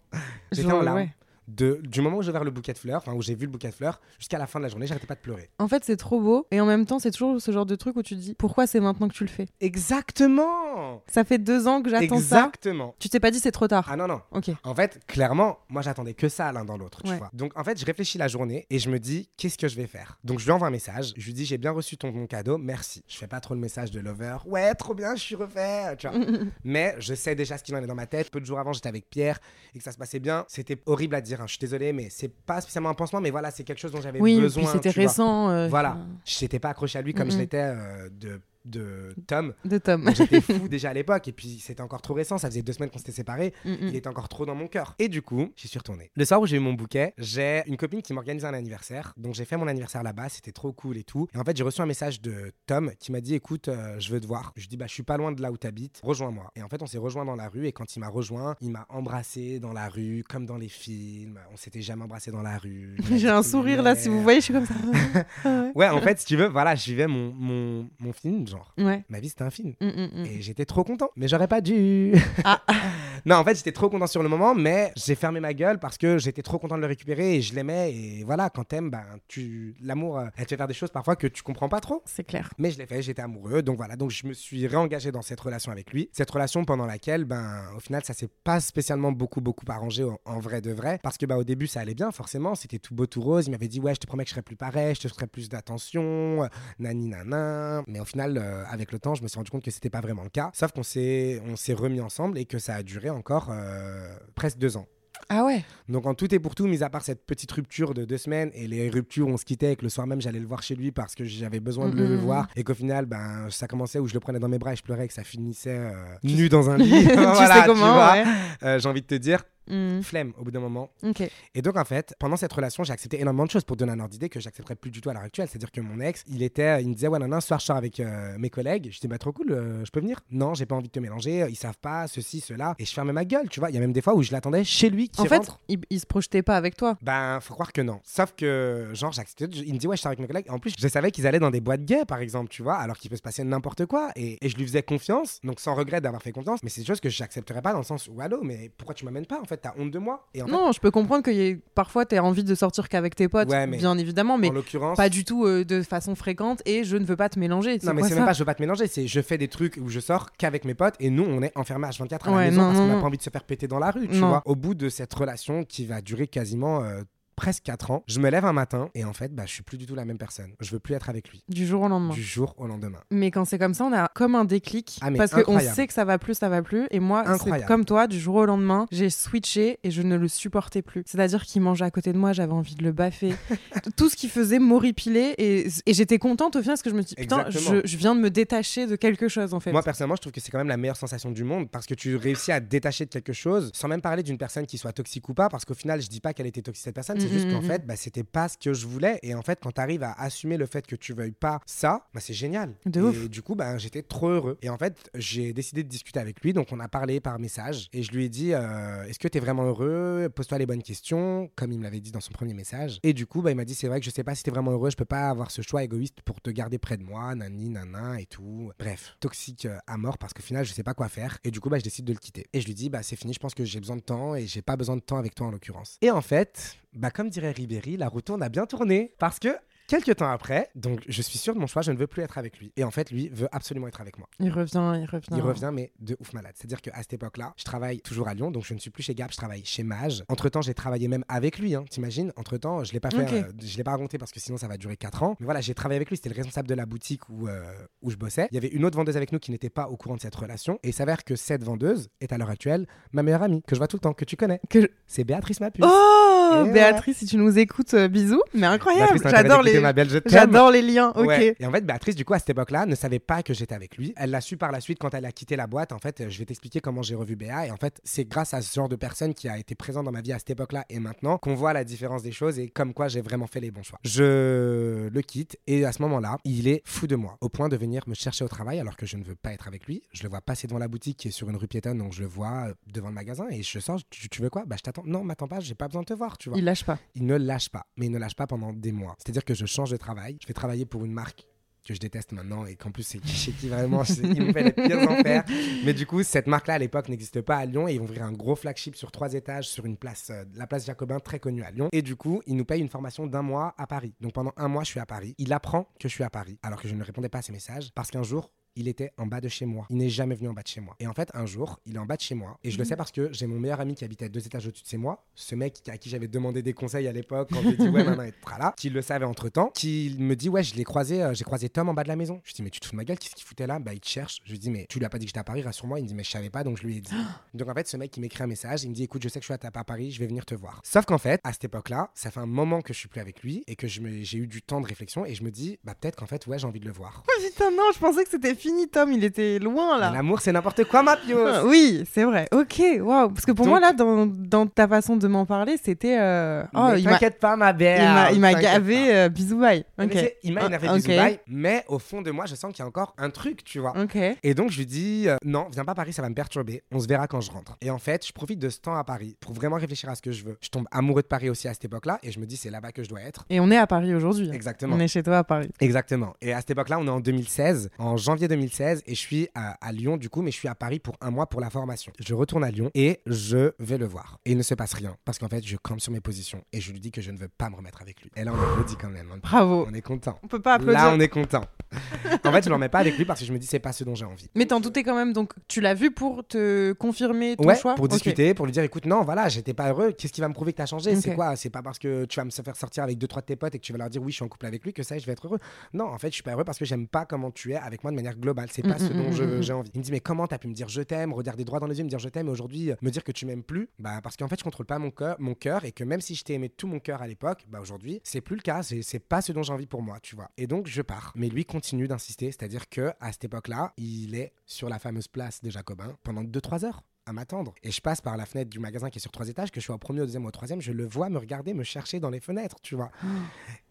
J'étais en larmes. ouais. De, du moment où j'ai ouvert le bouquet de fleurs, enfin où j'ai vu le bouquet de fleurs, jusqu'à la fin de la journée, j'arrêtais pas de pleurer. En fait, c'est trop beau. Et en même temps, c'est toujours ce genre de truc où tu te dis pourquoi c'est maintenant que tu le fais? Exactement Ça fait deux ans que j'attends ça. Exactement Tu t'es pas dit c'est trop tard? Ah non, non. Ok. En fait, clairement, moi j'attendais que ça l'un dans l'autre, tu Ouais. vois. Donc en fait, je réfléchis la journée et je me dis qu'est-ce que je vais faire? Donc je lui envoie un message, je lui dis j'ai bien reçu ton, ton cadeau, merci. Je fais pas trop le message de lover, ouais, trop bien, je suis refait, tu vois. (laughs) Mais je sais déjà ce qu'il en est dans ma tête. Peu de jours avant, j'étais avec Pierre et que ça se passait bien. C'était horrible à dire, hein, je suis désolé, mais c'est pas spécialement un pansement, mais voilà, c'est quelque chose dont j'avais oui, besoin. puis c'était récent. euh, Voilà, je n'étais pas accroché à lui comme je Mhm. l'étais euh, de, de Tom. De Tom. J'étais fou (laughs) déjà à l'époque et puis c'était encore trop récent, ça faisait deux semaines qu'on s'était séparés. Mm, mm. Il était encore trop dans mon cœur. Et du coup, j'y suis retourné. Le soir où j'ai eu mon bouquet, j'ai une copine qui m'organise un anniversaire. Donc j'ai fait mon anniversaire là-bas, c'était trop cool et tout. Et en fait, j'ai reçu un message de Tom qui m'a dit écoute, euh, je veux te voir. Je lui dis bah je suis pas loin de là où t'habites, rejoins-moi. Et en fait, on s'est rejoint dans la rue et quand il m'a rejoint, il m'a embrassé dans la rue comme dans les films. On s'était jamais embrassé dans la rue. (laughs) J'ai un sourire là, si vous voyez, je suis comme ça. (laughs) Ah ouais. Ouais, en fait, si tu veux, voilà, je vivais mon, mon, mon film, genre. Ouais. Ma vie, c'était un film. Mm, mm, mm. Et j'étais trop content. Mais j'aurais pas dû. Ah. (laughs) non, en fait, j'étais trop content sur le moment, mais j'ai fermé ma gueule parce que j'étais trop content de le récupérer et je l'aimais. Et voilà, quand t'aimes, ben, tu... l'amour, euh, elle te fait faire des choses parfois que tu comprends pas trop. C'est clair. Mais je l'ai fait, j'étais amoureux. Donc voilà, donc je me suis réengagé dans cette relation avec lui. Cette relation pendant laquelle, ben, au final, ça s'est pas spécialement beaucoup, beaucoup arrangé en, en vrai de vrai. Parce que, bah, au début, ça allait bien, forcément. C'était tout beau, tout rose. Il m'avait dit, ouais, je te promets que je serai plus pareil, je te ferai plus d'attention, euh, nani nana. Mais au final, euh, avec le temps, je me suis rendu compte que c'était pas vraiment le cas. Sauf qu'on s'est, on s'est remis ensemble et que ça a duré encore euh, presque deux ans. Ah ouais. Donc en tout et pour tout, mis à part cette petite rupture de deux semaines et les ruptures où on se quittait et que le soir même j'allais le voir chez lui parce que j'avais besoin de le voir et qu'au final ben ça commençait où je le prenais dans mes bras et je pleurais et que ça finissait euh, nu dans un (laughs) lit. tu (laughs) Voilà, sais comment, ouais. Euh, J'ai envie de te dire. Hmm. Flemme au bout d'un moment. Et donc, en fait, pendant cette relation, j'ai accepté énormément de choses pour donner un ordre d'idée que j'accepterais plus du tout à l'heure actuelle. C'est-à-dire que mon ex, il était, il me disait, ouais, non, un soir, je sors avec euh, mes collègues. Je dis, bah, trop cool, euh, je peux venir Non, j'ai pas envie de te mélanger. Ils savent pas, ceci, cela. Et je fermais ma gueule, tu vois. Il y a même des fois où je l'attendais chez lui qui En fait, rentre. il, il se projetait pas avec toi. Ben, faut croire que non. Sauf que, genre, j'ai accepté. Il me dit, ouais, je sors avec mes collègues. En plus, je savais qu'ils allaient dans des boîtes gays, par exemple, tu vois, alors qu'il peut se passer n'importe quoi. Et, et je lui faisais confiance, donc sans regret d'avoir fait confiance. Mais c'est des choses que j'accepterais pas dans le sens où, allô, mais pourquoi tu m'amènes pas En fait, t'as honte de moi. Et en fait, Non, je peux comprendre que ait- parfois tu as envie de sortir qu'avec tes potes, Ouais, mais bien évidemment, mais en l'occurrence. pas du tout euh, de façon fréquente et je ne veux pas te mélanger. Non, mais c'est même pas je veux pas te mélanger, c'est je fais des trucs où je sors qu'avec mes potes et nous on est enfermés à 24 à la maison non, parce qu'on n'a pas envie de se faire péter dans la rue, tu Non. vois. Au bout de cette relation qui va durer quasiment euh, presque 4 ans, je me lève un matin et en fait, bah, je suis plus du tout la même personne. Je veux plus être avec lui. Du jour au lendemain. Du jour au lendemain. Mais quand c'est comme ça, on a comme un déclic. Ah, parce qu'on sait que ça va plus, ça va plus. Et moi, c'est comme toi, du jour au lendemain, j'ai switché et je ne le supportais plus. C'est-à-dire qu'il mangeait à côté de moi, j'avais envie de le baffer. (laughs) Tout ce qu'il faisait m'horripiler. Et, et j'étais contente au final parce que je me dit, putain, je, je viens de me détacher de quelque chose en fait. Moi personnellement, je trouve que c'est quand même la meilleure sensation du monde parce que tu réussis à te détacher de quelque chose sans même parler d'une personne qui soit toxique ou pas parce qu'au final, je dis pas qu'elle était toxique cette personne, juste qu'en mm. fait, bah, c'était pas ce que je voulais et en fait, quand tu arrives à assumer le fait que tu veuilles pas ça, bah, c'est génial. De et ouf. du coup, bah, j'étais trop heureux. Et en fait, j'ai décidé de discuter avec lui, donc on a parlé par message et je lui ai dit euh, est-ce que tu es vraiment heureux? Pose-toi les bonnes questions, comme il me l'avait dit dans son premier message. Et du coup, bah, il m'a dit c'est vrai que je sais pas si t'es vraiment heureux, je peux pas avoir ce choix égoïste pour te garder près de moi, nani, nana et tout. Bref, toxique euh, à mort parce qu'au final, je sais pas quoi faire. Et du coup, bah, je décide de le quitter. Et je lui dis bah, c'est fini, je pense que j'ai besoin de temps et j'ai pas besoin de temps avec toi en l'occurrence. Et en fait, bah, comme dirait Ribéry, la roue tourne a bien tourné parce que. Quelques temps après, donc je suis sûr de mon choix, je ne veux plus être avec lui. Et en fait, lui veut absolument être avec moi. Il revient, il revient. Il revient, mais de ouf malade. C'est-à-dire qu'à cette époque-là, je travaille toujours à Lyon, donc je ne suis plus chez Gap, je travaille chez Mage. Entre-temps, j'ai travaillé même avec lui, hein, t'imagines? Entre-temps, je l'ai pas fait, euh, je l'ai pas raconté parce que sinon ça va durer 4 ans. Mais voilà, j'ai travaillé avec lui, c'était le responsable de la boutique où, euh, où je bossais. Il y avait une autre vendeuse avec nous qui n'était pas au courant de cette relation. Et il s'avère que cette vendeuse est à l'heure actuelle ma meilleure amie, que je vois tout le temps, que tu connais. Que je- C'est Béatrice Mapus. Oh, Et Béatrice, si tu nous écoutes, euh, bisous. Mais incroyable, j'adore d'écouter ma belle, j'adore les liens. Ok. Ouais. Et en fait, Béatrice, du coup, à cette époque-là, ne savait pas que j'étais avec lui. Elle l'a su par la suite quand elle a quitté la boîte. En fait, euh, je vais t'expliquer comment j'ai revu Béa. Et en fait, c'est grâce à ce genre de personne qui a été présent dans ma vie à cette époque-là et maintenant qu'on voit la différence des choses et comme quoi j'ai vraiment fait les bons choix. Je le quitte et à ce moment-là, il est fou de moi au point de venir me chercher au travail alors que je ne veux pas être avec lui. Je le vois passer devant la boutique qui est sur une rue piétonne, donc je le vois euh, devant le magasin et je sors. Tu, tu veux quoi? Bah, je t'attends. Non, m'attends pas, j'ai pas besoin de te voir, tu vois Il lâche pas. il ne lâche pas, mais il ne lâche pas pendant des mois. C'est-à-dire que je change de travail, je vais travailler pour une marque que je déteste maintenant et qu'en plus c'est (laughs) chez qui vraiment il me fait les pires enfers. Mais du coup, cette marque-là à l'époque n'existe pas à Lyon et ils vont ouvrir un gros flagship sur trois étages sur une place, euh, la place Jacobin très connue à Lyon. Et du coup, il nous paye une formation d'un mois à Paris. Donc pendant un mois, je suis à Paris. Il apprend que je suis à Paris alors que je ne répondais pas à ses messages parce qu'un jour, il était en bas de chez moi. Il n'est jamais venu en bas de chez moi. Et en fait, un jour, il est en bas de chez moi. Et je le sais parce que j'ai mon meilleur ami qui habitait deux étages au-dessus de chez moi. Ce mec à qui j'avais demandé des conseils à l'époque quand j'ai dit ouais, (laughs) maman, et là, qui le savait entre temps, qui me dit ouais, je l'ai croisé, euh, j'ai croisé Tom en bas de la maison. Je lui dis mais tu te fous de ma gueule, qu'est-ce qu'il foutait là? Bah, il te cherche. Je lui dis mais tu lui as pas dit que j'étais à Paris, rassure-moi. Il me dit mais je savais pas, donc je lui ai dit. (gasps) donc en fait, ce mec, il m'écrit un message, il me dit écoute, je sais que je suis à à Paris, je vais venir te voir. Sauf qu'en fait, à cette époque-là, ça fait un moment que je suis plus avec lui et que j'ai eu du temps de réflexion et je me dis bah peut-être qu'en fait, ouais, j'ai envie de le voir. (laughs) Putain, non, je pensais que c'était fini, Tom. Il était loin là. L'amour, c'est n'importe quoi, ma piose. Ah, oui, c'est vrai. Ok, waouh. Parce que pour Donc- moi, là, dans, dans ta façon de m'en parler, c'était. euh, Oh, il m'a t'inquiète pas, ma belle. il m'a- gavé. euh, bisous, bye. Mais Ok. c'est- Il m'a énervé Ah, bisous ok. bye, mais au fond de moi, je sens qu'il y a encore un truc, tu vois. Ok. Et donc, je lui dis euh, non, viens pas à Paris, ça va me perturber. On se verra quand je rentre. Et en fait, je profite de ce temps à Paris pour vraiment réfléchir à ce que je veux. Je tombe amoureux de Paris aussi à cette époque-là et je me dis c'est là-bas que je dois être. Et on est à Paris aujourd'hui. Exactement. On est chez toi à Paris. Exactement. Et à cette époque-là, on est en 2016, en janvier 2016, et je suis à, à Lyon du coup, mais je suis à Paris pour un mois pour la formation. Je retourne à Lyon et je vais le voir. Et il ne se passe rien parce qu'en fait, je campe sur mes positions et je lui dis que je ne veux pas me remettre avec lui. Et là, on applaudit quand même. hein. Bravo. On est content. On peut pas applaudir. Là, on est content. (laughs) en fait, je ne remets pas avec lui parce que je me dis c'est pas ce dont j'ai envie. Mais t'en doutais quand même, donc tu l'as vu pour te confirmer ton ouais, choix pour discuter, pour lui dire écoute, non, voilà, j'étais pas heureux. Qu'est-ce qui va me prouver que t'as changé? C'est quoi? C'est pas parce que tu vas me faire sortir avec deux trois de tes potes et que tu vas leur dire oui, je suis en couple avec lui que ça, je vais être heureux. Non, en fait, je suis pas heureux parce que j'aime pas comment tu es avec moi de manière globale. C'est pas Mm, ce mm, dont mm, je- j'ai envie. Il me dit mais comment t'as pu me dire je t'aime, regarder droit dans les yeux, me dire je t'aime et aujourd'hui euh, me dire que tu m'aimes plus Bah parce qu'en fait, je contrôle pas mon cœur, mon cœur et que même si je t'ai aimé tout mon cœur à l'époque, bah aujourd'hui, c'est plus le cas. C'est c'est pas ce dont j'ai envie pour moi, tu vois. Et donc je pars. Mais lui continue d'insister, c'est-à-dire que à cette époque-là, il est sur la fameuse place de Jacobin pendant 2-3 heures à m'attendre. Et je passe par la fenêtre du magasin qui est sur trois étages, que je suis au premier, au deuxième, au troisième, je le vois me regarder, me chercher dans les fenêtres, tu vois.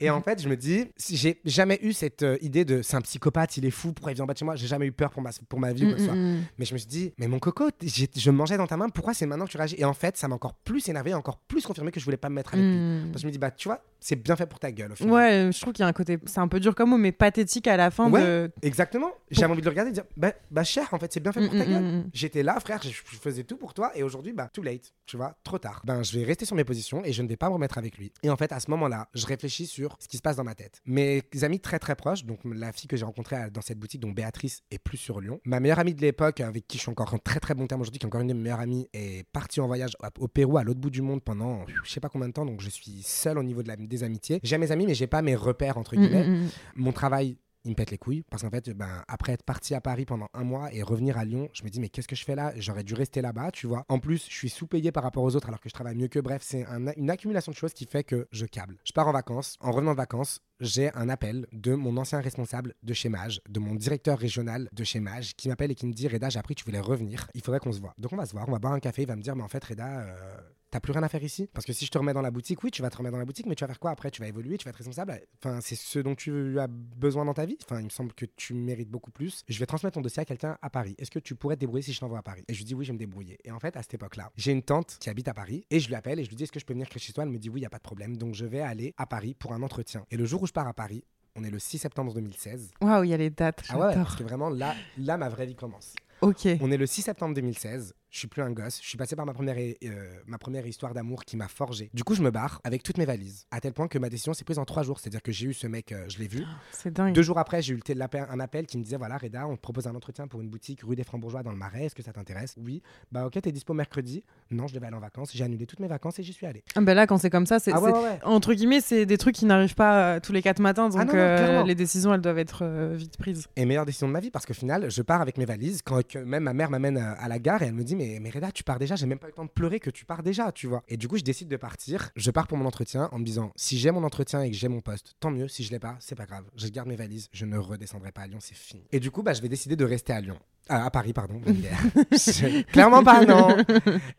Et en fait, je me dis, si j'ai jamais eu cette euh, idée de c'est un psychopathe, il est fou, pourquoi il vient en bas de chez moi? J'ai jamais eu peur pour ma, pour ma vie ou quoi que ce soit. Mm, mm, mm. Mais je me suis dit, mais mon coco, je mangeais dans ta main, pourquoi c'est maintenant que tu réagis? Et en fait, ça m'a encore plus énervé, encore plus confirmé que je voulais pas me mettre avec lui. Parce que je me dis, bah tu vois, c'est bien fait pour ta gueule au final. Ouais, je trouve qu'il y a un côté, c'est un peu dur comme mot, mais pathétique à la fin Ouais. de. Exactement. J'avais envie de le regarder et de dire, bah, bah cher, en fait, c'est bien fait pour ta gueule. J'étais là, frère, je, je faisais tout pour toi, et aujourd'hui, bah, too late, tu vois, trop tard. Ben, je vais rester sur mes positions et je ne vais pas me remettre avec lui. Et en fait, à ce moment-là, je réfléchis sur ce qui se passe dans ma tête. Mes amis très très proches, donc la fille que j'ai rencontrée dans cette boutique, dont Béatrice est plus sur Lyon, ma meilleure amie de l'époque, avec qui je suis encore en très très bon terme aujourd'hui, qui est encore une de mes meilleures amies, est partie en voyage au Pérou, à l'autre bout du monde pendant je sais pas combien de temps, donc je suis seul au niveau de la- des amitiés. J'ai mes amis, mais j'ai pas mes repères entre Mm, guillemets mm, mm. mon travail il me pète les couilles parce qu'en fait ben, après être parti à Paris pendant un mois et revenir à Lyon je me dis mais qu'est-ce que je fais là? J'aurais dû rester là-bas tu vois. En plus je suis sous-payé par rapport aux autres alors que je travaille mieux que bref c'est un- une accumulation de choses qui fait que je câble. Je pars en vacances. En revenant de vacances j'ai un appel de mon ancien responsable de chez Mage, de mon directeur régional de chez Mage, qui m'appelle et qui me dit Reda, j'ai appris que tu voulais revenir, il faudrait qu'on se voit. Donc on va se voir, on va boire un café, il va me dire Mais en fait, Reda, euh, t'as plus rien à faire ici Parce que si je te remets dans la boutique, oui, tu vas te remettre dans la boutique, mais tu vas faire quoi après? Tu vas évoluer, tu vas être responsable. Enfin, c'est ce dont tu as besoin dans ta vie. Enfin, il me semble que tu mérites beaucoup plus. Je vais transmettre ton dossier à quelqu'un à Paris. Est-ce que tu pourrais te débrouiller si je t'envoie à Paris? Et je lui dis Oui, je vais me débrouiller. Et en fait, à cette époque-là, j'ai une tante qui habite à Paris et je lui appelle et je lui dis Est-ce que je peux venir chez toi? Elle me dit Oui, il n'y a pas de problème. Donc je vais aller à Paris pour un entretien. Et le jour où je pars à Paris, on est le 6 septembre 2016. Waouh, il y a les dates. Ah ouais, parce que vraiment là, là ma vraie vie commence. Ok. On est le 6 septembre 2016. Je suis plus un gosse. Je suis passé par ma première, euh, ma première histoire d'amour qui m'a forgé. Du coup, je me barre avec toutes mes valises. À tel point que ma décision s'est prise en trois jours. C'est-à-dire que j'ai eu ce mec, euh, je l'ai vu. C'est dingue. Deux jours après, j'ai eu un appel qui me disait voilà, Reda, on te propose un entretien pour une boutique rue des Francs-Bourgeois dans le Marais. Est-ce que ça t'intéresse? Oui. Bah, ok, t'es dispo mercredi Non, je devais aller en vacances. J'ai annulé toutes mes vacances et j'y suis allé. Ah bah là, quand c'est comme ça, c'est Ah ouais, ouais, ouais. entre guillemets, c'est des trucs qui n'arrivent pas euh, tous les quatre matins, donc Ah non, non, clairement. les décisions, elles doivent être vite prises. Et meilleure décision de ma vie parce qu'au final, je pars avec mes valises. Quand même ma mère m'amène à la gare et elle me dit mais, mais Reda, tu pars déjà. J'ai même pas eu le temps de pleurer que tu pars déjà, tu vois. Et du coup, je décide de partir. Je pars pour mon entretien en me disant si j'ai mon entretien et que j'ai mon poste, tant mieux. Si je l'ai pas, c'est pas grave. Je garde mes valises. Je ne redescendrai pas à Lyon, c'est fini. Et du coup, bah, je vais décider de rester à Lyon. Ah, à Paris, pardon. Je- (laughs) Clairement pas, non.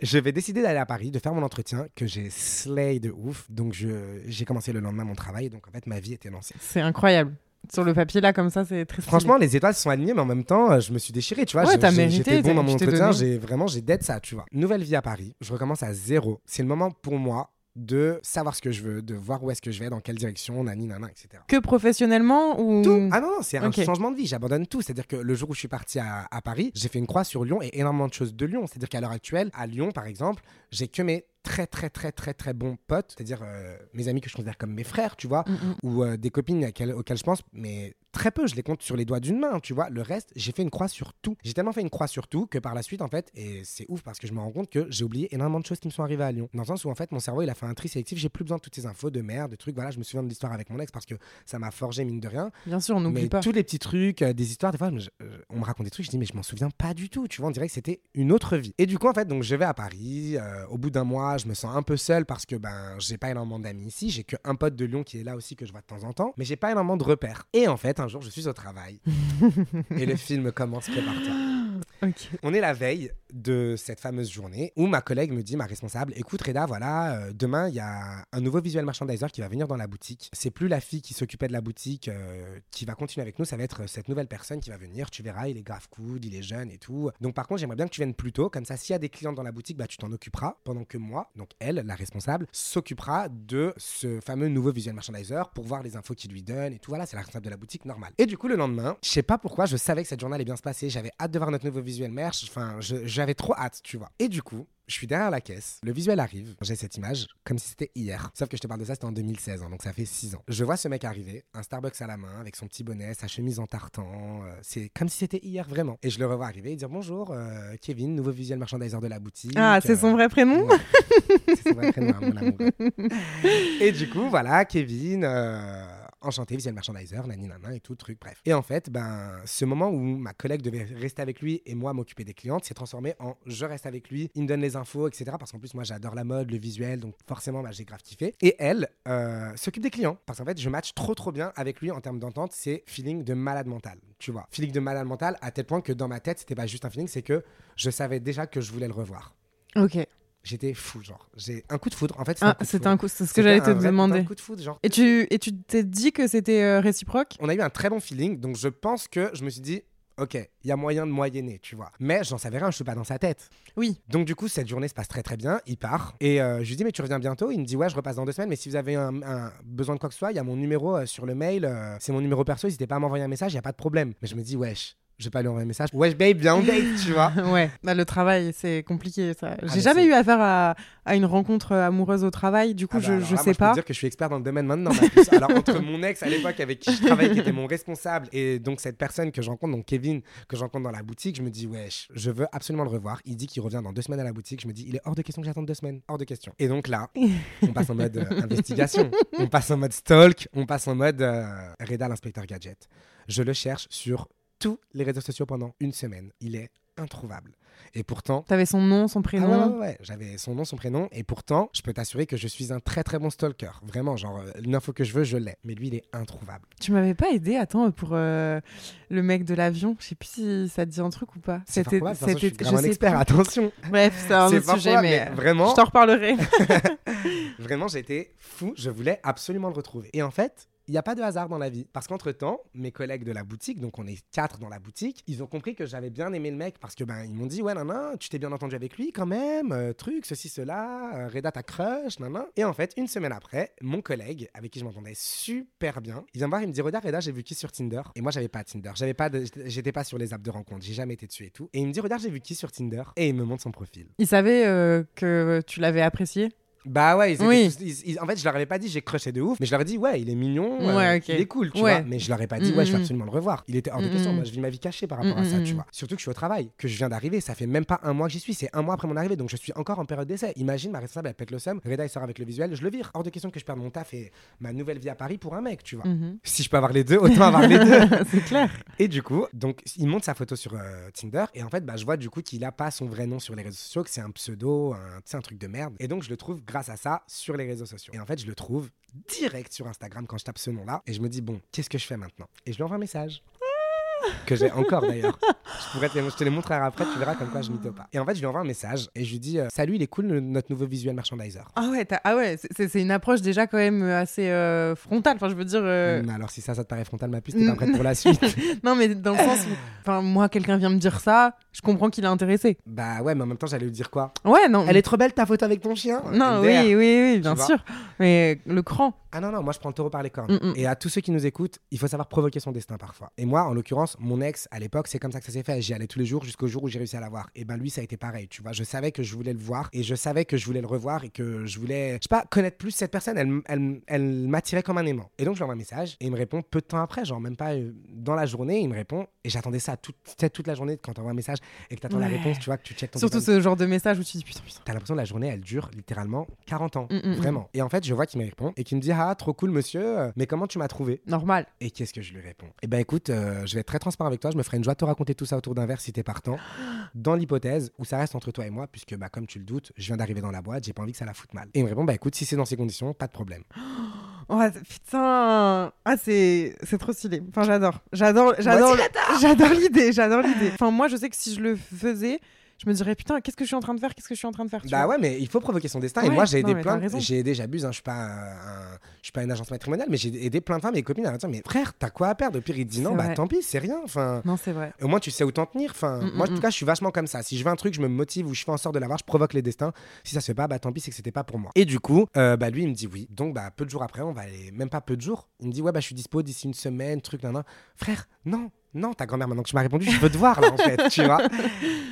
Je vais décider d'aller à Paris, de faire mon entretien que j'ai slay de ouf. Donc, je- j'ai commencé le lendemain mon travail. Donc, en fait, ma vie était lancée. C'est incroyable. Sur le papier, là, comme ça, c'est très stylé. Franchement, les étoiles se sont alignées, mais en même temps, euh, je me suis déchiré, tu vois. Ouais, J'ai- t'as mérité, J'étais bon dans mon entretien, j'ai vraiment, j'ai d'être ça, tu vois. Nouvelle vie à Paris, je recommence à zéro. C'est le moment pour moi de savoir ce que je veux, de voir où est-ce que je vais, dans quelle direction, nani, nana, etc. Que professionnellement ou... Tout. Ah non, non, c'est un changement de vie. J'abandonne tout. C'est-à-dire que le jour où je suis parti à, à Paris, j'ai fait une croix sur Lyon et énormément de choses de Lyon. C'est-à-dire qu'à l'heure actuelle, à Lyon, par exemple, j'ai que mes très, très, très, très, très bons potes, c'est-à-dire euh, mes amis que je considère comme mes frères, tu vois, Mm, mm. ou euh, des copines auxquelles, auxquelles je pense, mais très peu, je les compte sur les doigts d'une main, tu vois. Le reste, j'ai fait une croix sur tout. J'ai tellement fait une croix sur tout que par la suite, en fait, et c'est ouf parce que je me rends compte que j'ai oublié énormément de choses qui me sont arrivées à Lyon. Dans le sens où, en fait, mon cerveau, il a fait un tri sélectif, j'ai plus besoin de toutes ces infos de merde, de trucs. Voilà, je me souviens de l'histoire avec mon ex parce que ça m'a forgé, mine de rien. Bien sûr, on n'oublie pas. tous les petits trucs, euh, des histoires, des fois, je- on me raconte des trucs, je dis, mais je m'en souviens pas du tout. Tu vois, on dirait que c'était une autre vie. Et du coup, en fait, donc je vais à Paris. au bout d'un mois, je me sens un peu seul parce que ben, j'ai pas énormément d'amis ici. J'ai qu'un pote de Lyon qui est là aussi que je vois de temps en temps. Mais j'ai pas énormément de repères. Et en fait, un jour, je suis au travail. et le (laughs) film commence, prépare-toi. (gasps) On est la veille de cette fameuse journée où ma collègue me dit, ma responsable, écoute Reda, voilà, euh, demain il y a un nouveau visual merchandiser qui va venir dans la boutique. C'est plus la fille qui s'occupait de la boutique euh, qui va continuer avec nous, ça va être cette nouvelle personne qui va venir. Tu verras, il est grave cool, il est jeune et tout. Donc par contre, j'aimerais bien que tu viennes plus tôt, comme ça, s'il y a des clients dans la boutique, bah tu t'en occuperas pendant que moi, donc elle, la responsable, s'occupera de ce fameux nouveau visual merchandiser pour voir les infos qu'il lui donne et tout. Voilà, c'est la responsable de la boutique normale. Et du coup, le lendemain, je sais pas pourquoi, je savais que cette journée allait bien se passer. J'avais hâte de voir notre nouveau visuel merch. Enfin, j'avais trop hâte, tu vois. Et du coup, je suis derrière la caisse, le visuel arrive, j'ai cette image comme si c'était hier. Sauf que je te parle de ça, c'était en 2016, hein, donc ça fait 6 ans. Je vois ce mec arriver, un Starbucks à la main, avec son petit bonnet, sa chemise en tartan. euh, c'est comme si c'était hier vraiment. Et je le revois arriver et dire bonjour, euh, Kevin, nouveau visuel merchandiser de la boutique. Ah, c'est euh, son vrai prénom Ouais. c'est son vrai prénom, hein, mon amour. (laughs) Et du coup, voilà, Kevin, euh, enchanté, visual merchandiser, nani nana et tout, truc, bref. Et en fait, ben, ce moment où ma collègue devait rester avec lui et moi m'occuper des clientes s'est transformé en je reste avec lui, il me donne les infos, etc. Parce qu'en plus, moi, j'adore la mode, le visuel, donc forcément, bah, j'ai grave kiffé. Et elle euh, s'occupe des clients. Parce qu'en fait, je match trop, trop bien avec lui en termes d'entente. C'est feeling de malade mental, tu vois. Feeling de malade mental à tel point que dans ma tête, c'était pas juste un feeling, c'est que je savais déjà que je voulais le revoir. Ok. J'étais fou, genre. J'ai un coup de foudre. En fait, Ah, c'était un coup, c'est ce que j'allais te un demander. de coup de foudre, genre. Et tu et tu t'es dit que c'était euh, réciproque? On a eu un très bon feeling, donc je pense que je me suis dit, ok, il y a moyen de moyenner, tu vois. Mais j'en savais rien, je suis pas dans sa tête. Oui. Donc du coup, cette journée se passe très très bien. Il part et euh, je lui dis mais tu reviens bientôt? Il me dit ouais, je repasse dans deux semaines. Mais si vous avez un, un besoin de quoi que ce soit, il y a mon numéro euh, sur le mail. c'est mon numéro perso. N'hésitez pas à m'envoyer un message. Il y a pas de problème. Mais je me dis wesh, je vais pas lui envoyer un message. Wesh babe, viens on date, tu vois. (laughs) ouais. Bah, le travail, c'est compliqué. Ça. J'ai mais jamais eu affaire à, à une rencontre euh, amoureuse au travail. Du coup, Ah bah je, alors je là, sais moi, Je pas. peux dire que je suis expert dans le domaine maintenant. Alors entre mon ex à l'époque avec qui je travaillais, qui était mon responsable, et donc cette personne que je rencontre, donc Kevin, que je rencontre dans la boutique, je me dis wesh, je veux absolument le revoir. Il dit qu'il revient dans deux semaines à la boutique. Je me dis il est hors de question que j'attende deux semaines, hors de question. Et donc là, on passe en mode euh, investigation, on passe en mode stalk, on passe en mode euh, Reda l'inspecteur gadget. Je le cherche sur tous les réseaux sociaux pendant une semaine. Il est introuvable. Et pourtant, T'avais son nom, son ah prénom. ouais, ouais, ouais, ouais. j'avais son nom, son prénom, et pourtant, je peux t'assurer que je suis un très très bon stalker. Vraiment, genre, euh, l'info que je veux, je l'ai. Mais lui, il est introuvable. Tu m'avais pas aidé, attends, pour euh, le mec de l'avion. Je sais plus si ça te dit un truc ou pas. C'était- façon, je suis c'était- un expert, plus. attention. Bref, c'est un autre sujet, mais, mais euh, vraiment- je t'en reparlerai. (laughs) Vraiment, j'étais fou, je voulais absolument le retrouver. Et en fait, il n'y a pas de hasard dans la vie. Parce qu'entre-temps, mes collègues de la boutique, donc on est quatre dans la boutique, ils ont compris que j'avais bien aimé le mec parce que ben ils m'ont dit ouais non non, tu t'es bien entendu avec lui quand même, euh, truc, ceci, cela, euh, Reda ta crush, nan, nan. Et en fait, une semaine après, mon collègue, avec qui je m'entendais super bien, il vient me voir, il me dit Regarde Reda, j'ai vu qui sur Tinder Et moi j'avais pas Tinder, j'avais pas j'étais pas sur les apps de rencontre, j'ai jamais été dessus et tout. Et il me dit Regarde, j'ai vu qui sur Tinder Et il me montre son profil. Il savait euh, que tu l'avais apprécié? Bah ouais, ils Oui. tous- ils- ils- en fait, je leur avais pas dit j'ai crushé de ouf, mais je leur ai dit ouais, il est mignon, euh, il est cool, tu Ouais. vois. Mais je leur ai pas dit Mm, ouais, je vais absolument le revoir. Il était hors de Mm, question. Moi, je vis ma vie cachée par rapport à ça, tu vois. Surtout que je suis au travail, que je viens d'arriver. Ça fait même pas un mois que j'y suis, c'est un mois après mon arrivée, donc je suis encore en période d'essai. Imagine ma responsable, elle pète le seum. Reda, il sort avec le visuel, je le vire. Hors de question que je perde mon taf et ma nouvelle vie à Paris pour un mec, tu vois. Mhm. Si je peux avoir les deux, autant avoir les deux. (laughs) c'est clair. Et du coup, donc il monte sa photo sur euh, Tinder et en fait, bah, je vois du coup qu'il a pas son vrai nom sur les réseaux sociaux, que c'est un pseudo, un, un truc de merde. Et donc je le trouve grâce à ça sur les réseaux sociaux. Et en fait, je le trouve direct sur Instagram quand je tape ce nom-là et je me dis bon, qu'est-ce que je fais maintenant? Et je lui envoie un message. Que j'ai encore d'ailleurs. Je pourrais te, les- je te les montrerai après, tu verras comme quoi je mytho pas. Et en fait, je lui envoie un message et je lui dis euh, Salut, il est cool le- notre nouveau visual merchandiser. Ah ouais, ah ouais c'est- une approche déjà quand même assez euh, frontale. Enfin, je veux dire. euh, Hum, alors, si ça, ça te paraît frontal, ma puce, t'es pas prête pour la suite (laughs) Non, mais dans le sens où, moi, quelqu'un vient me dire ça, je comprends qu'il est intéressé. Bah ouais, mais en même temps, j'allais lui dire quoi? Ouais, non. Elle est trop belle ta photo avec ton chien? Non, MDR. oui, oui, oui, bien sûr. Mais le cran. Ah non, non, moi je prends le taureau par les cornes. Mm, mm. Et à tous ceux qui nous écoutent, il faut savoir provoquer son destin parfois. Et moi, en l'occurrence, mon ex, à l'époque, c'est comme ça que ça s'est fait. J'y allais tous les jours jusqu'au jour où j'ai réussi à la voir. Et ben lui, ça a été pareil, tu vois. Je savais que je voulais le voir et je savais que je voulais le revoir et que je voulais, je sais pas, connaître plus cette personne. Elle, elle, elle m'attirait comme un aimant. Et donc je lui envoie un message et il me répond peu de temps après, genre même pas euh, dans la journée, il me répond. Et j'attendais ça toute, toute la journée quand tu envoies un message et que tu attends la réponse, tu vois, que tu checkes ton Surtout téléphone. ce genre de message où tu dis putain, putain. T'as l'impression que la journée, elle dure littéralement 40 ans. Mm, mm, mm. Vraiment. Et en fait, je vois qu'il me répond et qu'il me dit Ah, trop cool, monsieur, euh, mais comment tu m'as trouvé? Normal. Et qu'est-ce que je lui réponds? Eh ben, écoute, euh, je vais être très transparent avec toi. Je me ferai une joie de te raconter tout ça autour d'un verre si t'es partant. Dans l'hypothèse où ça reste entre toi et moi, puisque, bah, comme tu le doutes, je viens d'arriver dans la boîte, j'ai pas envie que ça la foute mal. Et il me répond Bah, écoute, si c'est dans ces conditions, pas de problème. Oh, putain. Ah, c'est c'est trop stylé. Enfin, j'adore. J'adore j'adore (laughs) j'adore l'idée, j'adore l'idée. Enfin, moi, je sais que si je le faisais, je me dirais putain, qu'est-ce que je suis en train de faire Qu'est-ce que je suis en train de faire Bah ouais, mais il faut provoquer son destin. et moi, j'ai aidé plein. J'ai aidé, j'abuse. Hein, je suis pas, un- je suis pas une agence matrimoniale, mais j'ai aidé plein de femmes et copines à leur dire mais frère, t'as quoi à perdre? Au pire, il dit non, bah vrai. tant pis, c'est rien. Enfin. Non, c'est vrai. Au moins, tu sais où t'en tenir. Enfin, Mm, moi, en mm, tout mm. cas, je suis vachement comme ça. Si je veux un truc, je me motive ou je fais en sorte de l'avoir, je provoque les destins. Si ça se fait pas, bah tant pis, c'est que c'était pas pour moi. Et du coup, euh, bah lui, il me dit oui. Donc, bah peu de jours après, on va aller, même pas peu de jours. Il me dit ouais, bah je suis dispo d'ici une semaine, truc, nan, nan. Frère, non, non, ta grand-mère, maintenant que tu m'as répondu, je veux te voir là en fait, (laughs) tu vois.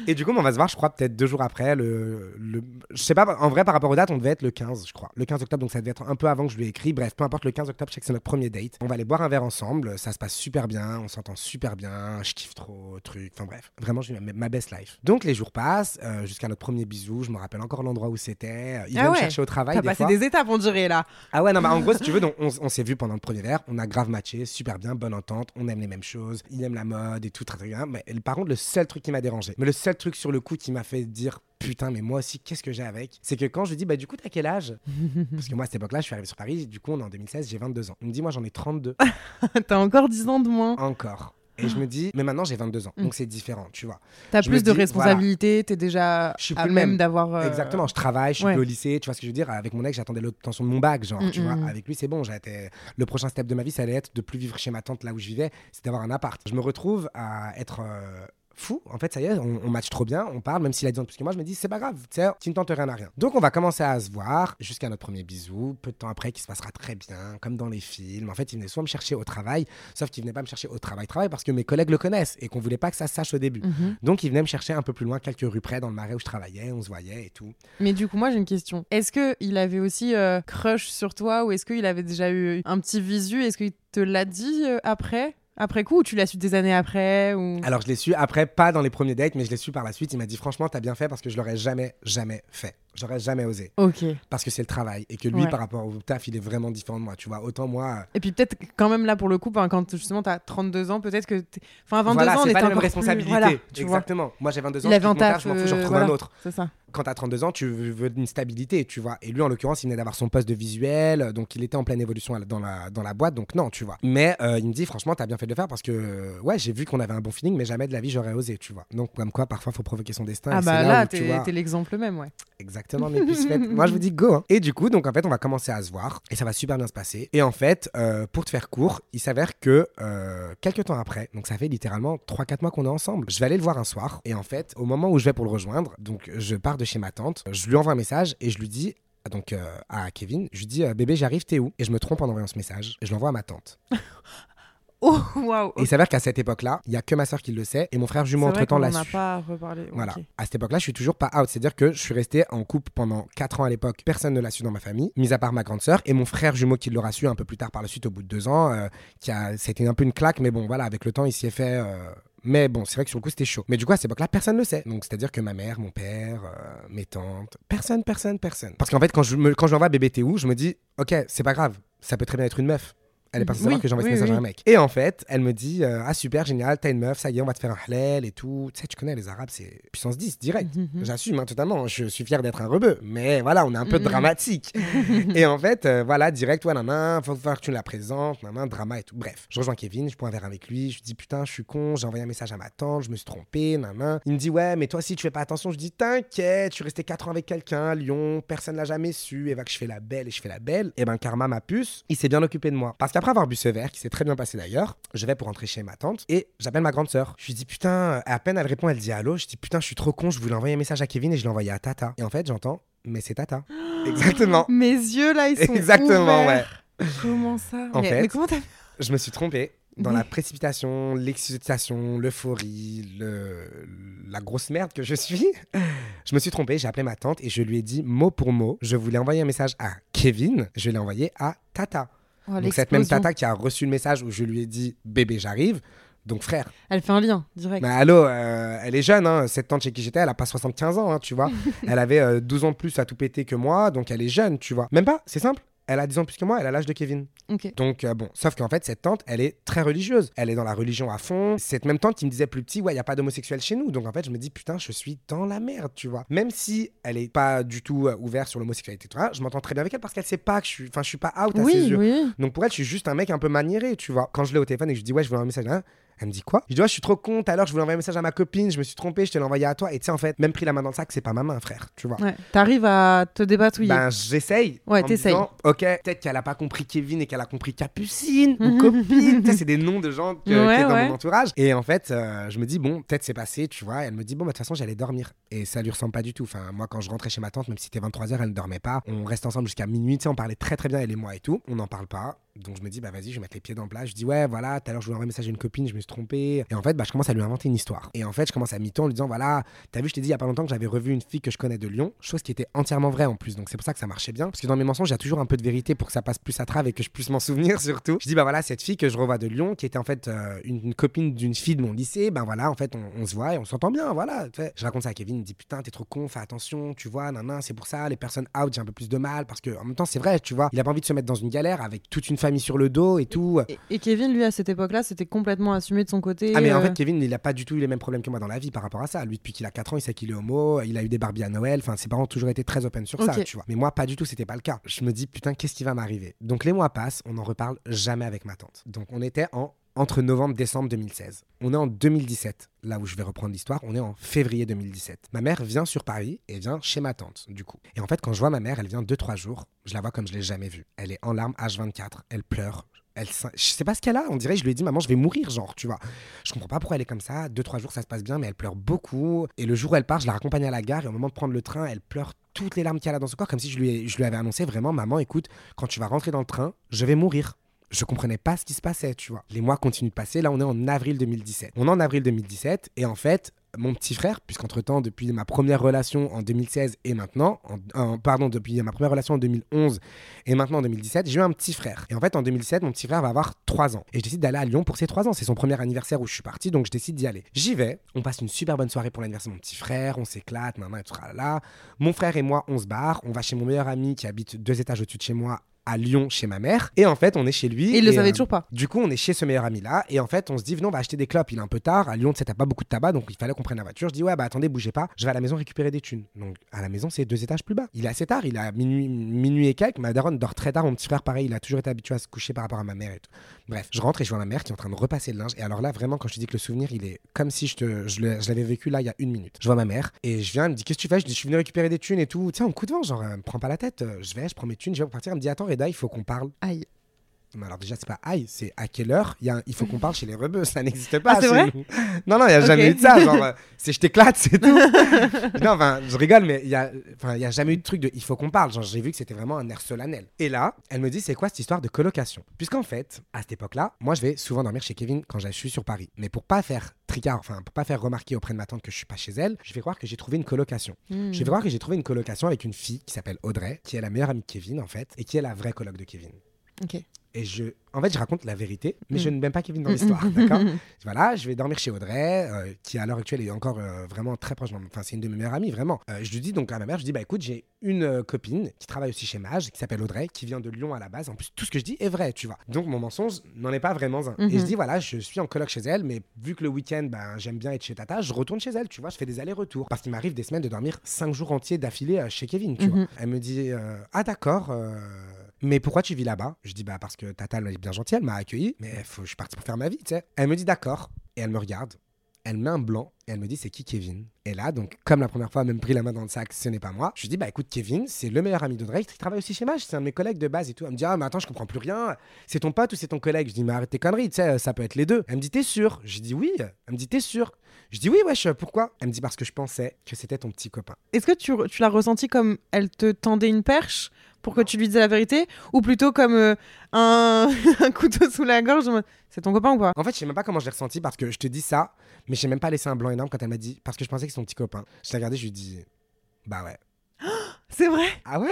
Et du coup, on va se voir, je crois, peut-être deux jours après. Le, le... Je sais pas, en vrai, par rapport aux dates, on devait être le 15, je crois. Le 15 octobre, donc ça devait être un peu avant que je lui ai écrit. Bref, peu importe, le 15 octobre, je sais que c'est notre premier date. On va aller boire un verre ensemble, ça se passe super bien, on s'entend super bien, je kiffe trop, truc. Enfin bref, vraiment, j'ai ma best life. Donc les jours passent, euh, jusqu'à notre premier bisou, je me rappelle encore l'endroit où c'était. Il Ah vient me ouais. chercher au travail. T'as passé fois. des étapes, on dirait là. Ah ouais, non, bah en gros, si tu veux, (laughs) donc, on, on s'est vu pendant le premier verre, on a grave matché, super bien, bonne entente, on aime les mêmes choses, il aime la mode et tout, très très bien. Mais par contre, le seul truc qui m'a dérangé, mais le seul truc sur le coup qui m'a fait dire putain, mais moi aussi, qu'est-ce que j'ai avec? C'est que quand je lui dis, bah du coup, t'as quel âge? (laughs) Parce que moi, à cette époque-là, je suis arrivé sur Paris, du coup, on est en 2016, j'ai 22 ans. Il me dit, moi, j'en ai 32 (laughs) T'as encore 10 ans de moins. encore. Et je me dis, mais maintenant j'ai 22 ans, Mm. donc c'est différent, tu vois. T'as plus de responsabilités, t'es déjà Je suis à plus même même. d'avoir. euh, Exactement, je travaille, je suis ouais. plus au lycée, tu vois ce que je veux dire? Avec mon ex, j'attendais l'obtention de mon bac, genre, Mm, tu mm, vois. mm. Avec lui, c'est bon, j'étais... le prochain step de ma vie, ça allait être de plus vivre chez ma tante là où je vivais, c'est d'avoir un appart. Je me retrouve à être euh, fou, en fait, ça y est, on, on match trop bien, on parle, même s'il a 10 ans de plus que moi, je me dis, c'est pas grave, tu sais, tu ne tentes rien à rien. Donc, on va commencer à se voir jusqu'à notre premier bisou, peu de temps après, qui se passera très bien, comme dans les films. En fait, il venait soit me chercher au travail, sauf qu'il venait pas me chercher au travail-travail parce que mes collègues le connaissent et qu'on voulait pas que ça se sache au début. Mhm. Donc, il venait me chercher un peu plus loin, quelques rues près, dans le marais où je travaillais, on se voyait et tout. Mais du coup, moi j'ai une question. Est-ce que il avait aussi euh, crush sur toi ou est-ce qu'il avait déjà eu un petit visu? Est-ce qu'il te l'a dit euh, après? Après coup ou tu l'as su des années après ou... Alors je l'ai su après, pas dans les premiers dates, mais je l'ai su par la suite. Il m'a dit franchement, t'as bien fait parce que je l'aurais jamais, jamais fait. J'aurais jamais osé. Ok. Parce que c'est le travail. Et que lui, Ouais. par rapport au taf, il est vraiment différent de moi. Tu vois, autant moi. Et puis peut-être quand même là pour le coup, quand justement t'as 32 ans, peut-être que... t'es- Enfin à 22 voilà, ans, on c'est était pas les mêmes encore plus-. Voilà, tu vois. Exactement. Moi, j'ai 22 ans, Il je avait un taf, je m'en fous, je euh, retrouve voilà. un autre. C'est ça. Quand t'as 32 ans, tu veux une stabilité, tu vois. Et lui, en l'occurrence, il venait d'avoir son poste de visuel, donc il était en pleine évolution la- dans la, dans la boîte, donc non, tu vois. Mais euh, il me dit, franchement, t'as bien fait de le faire parce que, euh, ouais, j'ai vu qu'on avait un bon feeling, mais jamais de la vie j'aurais osé, tu vois. Donc, comme quoi, parfois, faut provoquer son destin. Ah et bah c'est là, où, tu t'es vois, t'es l'exemple même, ouais. Exactement, faites. Moi, je vous dis go. hein. Et du coup, donc en fait, on va commencer à se voir et ça va super bien se passer. Et en fait, euh, pour te faire court, il s'avère que euh, quelques temps après, donc ça fait littéralement 3-4 mois qu'on est ensemble, je vais aller le voir un soir. Et en fait, au moment où je vais pour le rejoindre, donc je pars de chez ma tante, je lui envoie un message et je lui dis. Donc euh, à Kevin, je lui dis bébé j'arrive t'es où? Et je me trompe en envoyant ce message et je l'envoie à ma tante. Oh waouh. Et il s'avère qu'à cette époque-là, il y a que ma soeur qui le sait et mon frère jumeau vrai entre temps qu'on l'a su. pas reparlé. Voilà. À cette époque-là, je suis toujours pas out. C'est-à-dire que je suis resté en couple pendant 4 ans à l'époque. Personne ne l'a su dans ma famille, mis à part ma grande sœur et mon frère jumeau qui l'aura su un peu plus tard par la suite, au bout de deux ans. euh, qui a... C'était un peu une claque, mais bon, voilà, avec le temps, il s'y est fait. euh, Mais bon, c'est vrai que sur le coup, c'était chaud. Mais du coup, à cette époque-là, personne ne le sait. Donc, c'est-à-dire que ma mère, mon père, euh, mes tantes, personne, personne, personne. Parce qu'en fait, quand je, me... quand je lui envoie bébé, t'es où Je me dis, ok, c'est pas grave, ça peut très bien être une meuf. Elle est pas Mhm. savoir Oui, que j'envoie ce oui, message oui. à un mec. Et en fait, elle me dit euh, Ah, super, génial, t'as une meuf, ça y est, on va te faire un halal et tout. Tu sais, tu connais les Arabes, c'est puissance 10, direct. Mhm. J'assume hein, totalement, je suis fier d'être un rebeu. Mais voilà, on est un peu Mhm. dramatique. (laughs) et en fait, euh, voilà, direct, ouais, nanan, faut faire que tu me la présentes, nanan, drama et tout. Bref, je rejoins Kevin, je prends un verre avec lui, je dis Putain, je suis con, j'ai envoyé un message à ma tante, je me suis trompé, nanan. Il me dit Ouais, mais toi, si tu fais pas attention, je dis T'inquiète, je suis resté 4 ans avec quelqu'un Lyon, personne l'a jamais su, et va que je fais la belle et je fais la belle. Et ben, Karma, ma puce, il s'est bien occupé de moi. Parce qu'après avoir bu ce verre, qui s'est très bien passé d'ailleurs, je vais pour rentrer chez ma tante et j'appelle ma grande sœur. Je lui dis putain, à peine elle répond, elle dit allô. Je dis putain, je suis trop con, je voulais envoyer un message à Kevin et je l'ai envoyé à Tata. Et en fait, j'entends, mais c'est Tata. (gasps) Exactement. Mes yeux là, ils sont Exactement, ouverts. Comment ça En mais, fait- mais comment t'as Je me suis trompé. Dans la précipitation, l'excitation, l'euphorie, le... la grosse merde que je suis, je me suis trompé. J'ai appelé ma tante et je lui ai dit mot pour mot. Je voulais envoyer un message à Kevin, je l'ai envoyé à Tata. Oh, Donc cette même. Tata qui a reçu le message où je lui ai dit bébé, j'arrive. Donc frère, Elle fait un lien direct. Mais allô, euh, elle est jeune, hein. cette tante chez qui j'étais, elle a pas 75 ans, hein, tu vois. (laughs) elle avait euh, 12 ans de plus à tout péter que moi, donc elle est jeune, tu vois. Même pas, c'est simple. Elle a 10 ans plus que moi, elle a l'âge de Kevin. Donc euh, bon, sauf qu'en fait, cette tante, elle est très religieuse. Elle est dans la religion à fond. Cette même tante qui me disait plus petit, ouais, il y a pas d'homosexuel chez nous. Donc en fait, je me dis, putain, je suis dans la merde, tu vois. Même si elle est pas du tout euh, ouverte sur l'homosexualité, tout ça, je m'entends très bien avec elle parce qu'elle sait pas que je suis, enfin, je suis pas out à ses Oui, yeux. oui. Donc pour elle, je suis juste un mec un peu maniéré, tu vois. Quand je l'ai au téléphone et que je dis ouais, je voulais un message, hein, elle me dit quoi? Je dis ouais, je suis trop à l'heure, je voulais envoyer un message à ma copine, je me suis trompé, je te l'ai envoyé à toi. Et tu sais, en fait, même pris la main dans le sac, c'est pas ma main, frère, tu vois. Ouais. T'arrives à te débatouiller. Ben, j'essaye. Ouais, t'essayes. Ok, peut-être qu'elle a pas compris Kevin et qu'elle a compris Capucine (laughs) ou Copine. tu sais, c'est des noms de gens que, qui Ouais, dans ouais. mon entourage. Et en fait, euh, je me dis, bon, peut-être c'est passé, tu vois. Et elle me dit, bon, bah, de toute façon, j'allais dormir. Et ça lui ressemble pas du tout. Enfin, moi, quand je rentrais chez ma tante, même si c'était 23h, elle ne dormait pas. On reste ensemble jusqu'à minuit, tu sais, on parlait très très bien, elle et moi et tout. On n'en parle pas. Donc je me dis, bah vas-y, je vais mettre les pieds dans le plat. Je dis, ouais, voilà, tout à l'heure, je voulais envoyer un message à une copine, je me suis trompé. Et en fait, bah, je commence à lui inventer une histoire. Et en fait, je commence à mi-temps en lui disant, voilà, t'as vu, je t'ai dit il y a pas longtemps que j'avais revu une fille que je connais de Lyon, chose qui était entièrement vraie en plus. Donc c'est pour ça que ça marchait bien. Parce que dans mes mensonges, il y a toujours un peu de vérité pour que ça passe plus à travers et que je puisse m'en souvenir (laughs) surtout. Je dis, bah voilà, cette fille que je revois de Lyon, qui était en fait euh, une, copine d'une fille de mon lycée, ben voilà, en fait, on, se voit et on s'entend bien, voilà. Je raconte ça à Kevin, il me dit, putain, t'es trop con, fais attention, tu vois, nan, nan, c'est pour ça, les personnes out, j'ai un peu plus de mal. Parce que en même temps, c'est vrai, tu vois, il a pas envie de se mettre dans une galère avec toute une sur le dos et tout. Et, et Kevin, lui, à cette époque-là, c'était complètement assumé de son côté. Ah mais en euh, fait Kevin il a pas du tout eu les mêmes problèmes que moi dans la vie par rapport à ça. Lui depuis qu'il a 4 ans il sait qu'il est homo, il a eu des Barbies à Noël, enfin ses parents ont toujours été très open sur ça tu vois. Mais moi pas du tout c'était pas le cas. Je me dis putain qu'est-ce qui va m'arriver? Donc les mois passent, on n'en reparle jamais avec ma tante. Donc on était en entre novembre décembre 2016. On est en 2017 là où je vais reprendre l'histoire, on est en février 2017. Ma mère vient sur Paris et vient chez ma tante du coup. Et en fait quand je vois ma mère, elle vient 2 3 jours, je la vois comme je l'ai jamais vue. Elle est en larmes H24, elle pleure. Elle, je sais pas ce qu'elle a, on dirait, je lui ai dit, maman, je vais mourir, genre, tu vois. Je comprends pas pourquoi elle est comme ça. Deux, trois jours, ça se passe bien, mais elle pleure beaucoup. Et le jour où elle part, je la raccompagne à la gare et au moment de prendre le train, elle pleure toutes les larmes qu'elle a dans son corps, comme si je lui, je lui avais annoncé vraiment, maman, écoute, quand tu vas rentrer dans le train, je vais mourir. Je comprenais pas ce qui se passait, tu vois. Les mois continuent de passer. Là, on est en avril 2017. On est en avril 2017 et en fait, mon petit frère, puisqu'entre-temps, depuis ma première relation en 2016 et maintenant, en- en- pardon, depuis ma première relation en 2011 et maintenant en 2017, j'ai eu un petit frère. Et en fait, en 2017, mon petit frère va avoir 3 ans. Et je décide d'aller à Lyon pour ses 3 ans. C'est son premier anniversaire où je suis parti, donc je décide d'y aller. J'y vais, on passe une super bonne soirée pour l'anniversaire de mon petit frère, on s'éclate, maman et tout là. Mon frère et moi, on se barre, on va chez mon meilleur ami qui habite deux étages au-dessus de chez moi à Lyon chez ma mère. Et en fait, on est chez lui. Et il le et, savait euh, toujours pas. du coup, on est chez ce meilleur ami-là, et en fait, on se dit, venons, on va acheter des clopes. Il est un peu tard. À Lyon, tu sais, t'as pas beaucoup de tabac, donc il fallait qu'on prenne la voiture. Je dis, ouais, bah attendez, bougez pas. Je vais à la maison récupérer des thunes. Donc, à la maison, c'est deux étages plus bas. Il est assez tard, il est à minuit, minuit et quelques. Ma daronne dort très tard. Mon petit frère, pareil, il a toujours été habitué à se coucher par rapport à ma mère et tout. Bref, je rentre et je vois ma mère qui est en train de repasser le linge. Et alors là, vraiment, quand je te dis que le souvenir, il est comme si je, te, je l'avais vécu là il y a une minute. Je vois ma mère et je viens, elle me dit, qu'est-ce que tu fais? Je dis, je suis venu récupérer des thunes et tout. Tiens, un coup de vent, genre, euh, me prends pas la tête. Euh, Je vais, je prends mes thunes, je vais partir. Elle me dit, attends, Reda, il faut qu'on parle. Aïe. Mais alors déjà, c'est pas aïe, c'est à quelle heure il, y a un- il faut qu'on parle chez les rebeux. Ça n'existe pas. Ah, c'est chez vrai nous. Non, non, il n'y a jamais eu de ça. Genre, (laughs) euh, c'est je t'éclate, c'est tout. (laughs) non, enfin, je rigole, mais il y a, a jamais eu de truc de il faut qu'on parle. Genre, j'ai vu que c'était vraiment un air solennel. Et là, elle me dit, c'est quoi cette histoire de colocation? Puisqu'en fait, à cette époque-là, moi, je vais souvent dormir chez Kevin quand je suis sur Paris. Mais pour pas faire tricard, enfin, pour pas faire remarquer auprès de ma tante que je suis pas chez elle, je vais croire que j'ai trouvé une colocation. Hmm. Je vais voir que j'ai trouvé une colocation avec une fille qui s'appelle Audrey, qui est la meilleure amie de Kevin, en fait, et qui est la vraie coloc de Kevin. Et je, en fait, je raconte la vérité, mais Mm. je ne mets pas Kevin dans l'histoire, (laughs) d'accord? Voilà, je vais dormir chez Audrey, euh, qui à l'heure actuelle est encore euh, vraiment très proche. Enfin, c'est une de mes meilleures amies, vraiment. Euh, je lui dis donc à ma mère, je dis bah écoute, j'ai une copine qui travaille aussi chez Mage, qui s'appelle Audrey, qui vient de Lyon à la base. En plus, tout ce que je dis est vrai, tu vois. Donc mon mensonge n'en est pas vraiment un. Et je dis voilà, je suis en coloc chez elle, mais vu que le week-end, ben j'aime bien être chez Tata, je retourne chez elle, tu vois. Je fais des allers-retours parce qu'il m'arrive des semaines de dormir cinq jours entiers d'affilée chez Kevin, tu vois. Mhm. Elle me dit ah d'accord. Mais pourquoi tu vis là-bas? Je dis bah parce que Tata elle est bien gentille, elle m'a accueilli, mais je suis parti pour faire ma vie, tu sais. Elle me dit d'accord et elle me regarde, elle met un blanc et elle me dit c'est qui Kevin? Et là donc comme la première fois elle même pris la main dans le sac, ce n'est pas moi. Je dis bah écoute Kevin, c'est le meilleur ami d'Audrey, il travaille aussi chez Mage, c'est un de mes collègues de base et tout. Elle me dit ah mais attends je comprends plus rien, c'est ton pote ou c'est ton collègue? Je dis mais arrête tes conneries, tu sais ça peut être les deux. Elle me dit t'es sûr? Je dis oui. Elle me dit t'es sûr? Je dis oui wesh pourquoi? Elle me dit parce que je pensais que c'était ton petit copain. Est-ce que tu, tu l'as ressenti comme elle te tendait une perche? Pour que tu lui dises la vérité ou plutôt comme euh, un, (laughs) un couteau sous la gorge C'est ton copain ou pas? En fait, je sais même pas comment je l'ai ressenti parce que je te dis ça, mais j'ai même pas laissé un blanc énorme quand elle m'a dit parce que je pensais que c'était son petit copain. Je l'ai regardé, je lui ai dit bah ouais. (gasps) C'est vrai? Ah ouais?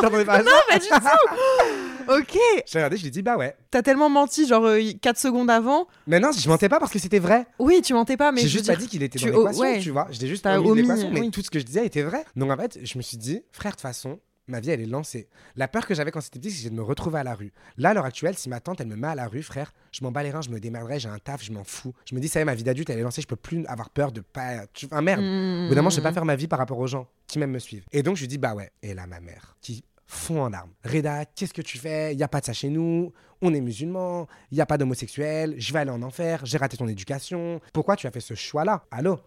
Non, pas ça Pas du tout (laughs) Ok Je l'ai regardé, je lui ai dit bah ouais. T'as tellement menti, genre 4 secondes avant. Mais non, je mentais pas parce que c'était vrai. Oui, tu mentais pas, mais J'ai je juste pas dit qu'il était tu- dans l'équation, ouais. tu vois. Je l'ai juste T'as omis omis, l'équation, mais oui. tout ce que je disais était vrai. Donc en fait, je me suis dit, frère, de toute façon, ma vie, elle est lancée. La peur que j'avais quand c'était petit, c'est de me retrouver à la rue. Là, à l'heure actuelle, si ma tante, elle me met à la rue, frère, je m'en bats les reins, je me démerderai, j'ai un taf, je m'en fous. Je me dis, ça y est, ma vie d'adulte, elle est lancée, je peux plus avoir peur de pas. Tu... Enfin, merde. Mmh. Au bout d'un moment, je vais pas faire ma vie par rapport aux gens qui même me suivent. Et donc, je lui dis, bah ouais. Et là, ma mère, qui fond en larmes. Reda, qu'est-ce que tu fais? Il y a pas de ça chez nous. On est musulmans. Il y a pas d'homosexuels. Je vais aller en enfer. J'ai raté ton éducation. Pourquoi tu as fait ce choix-là? Allô?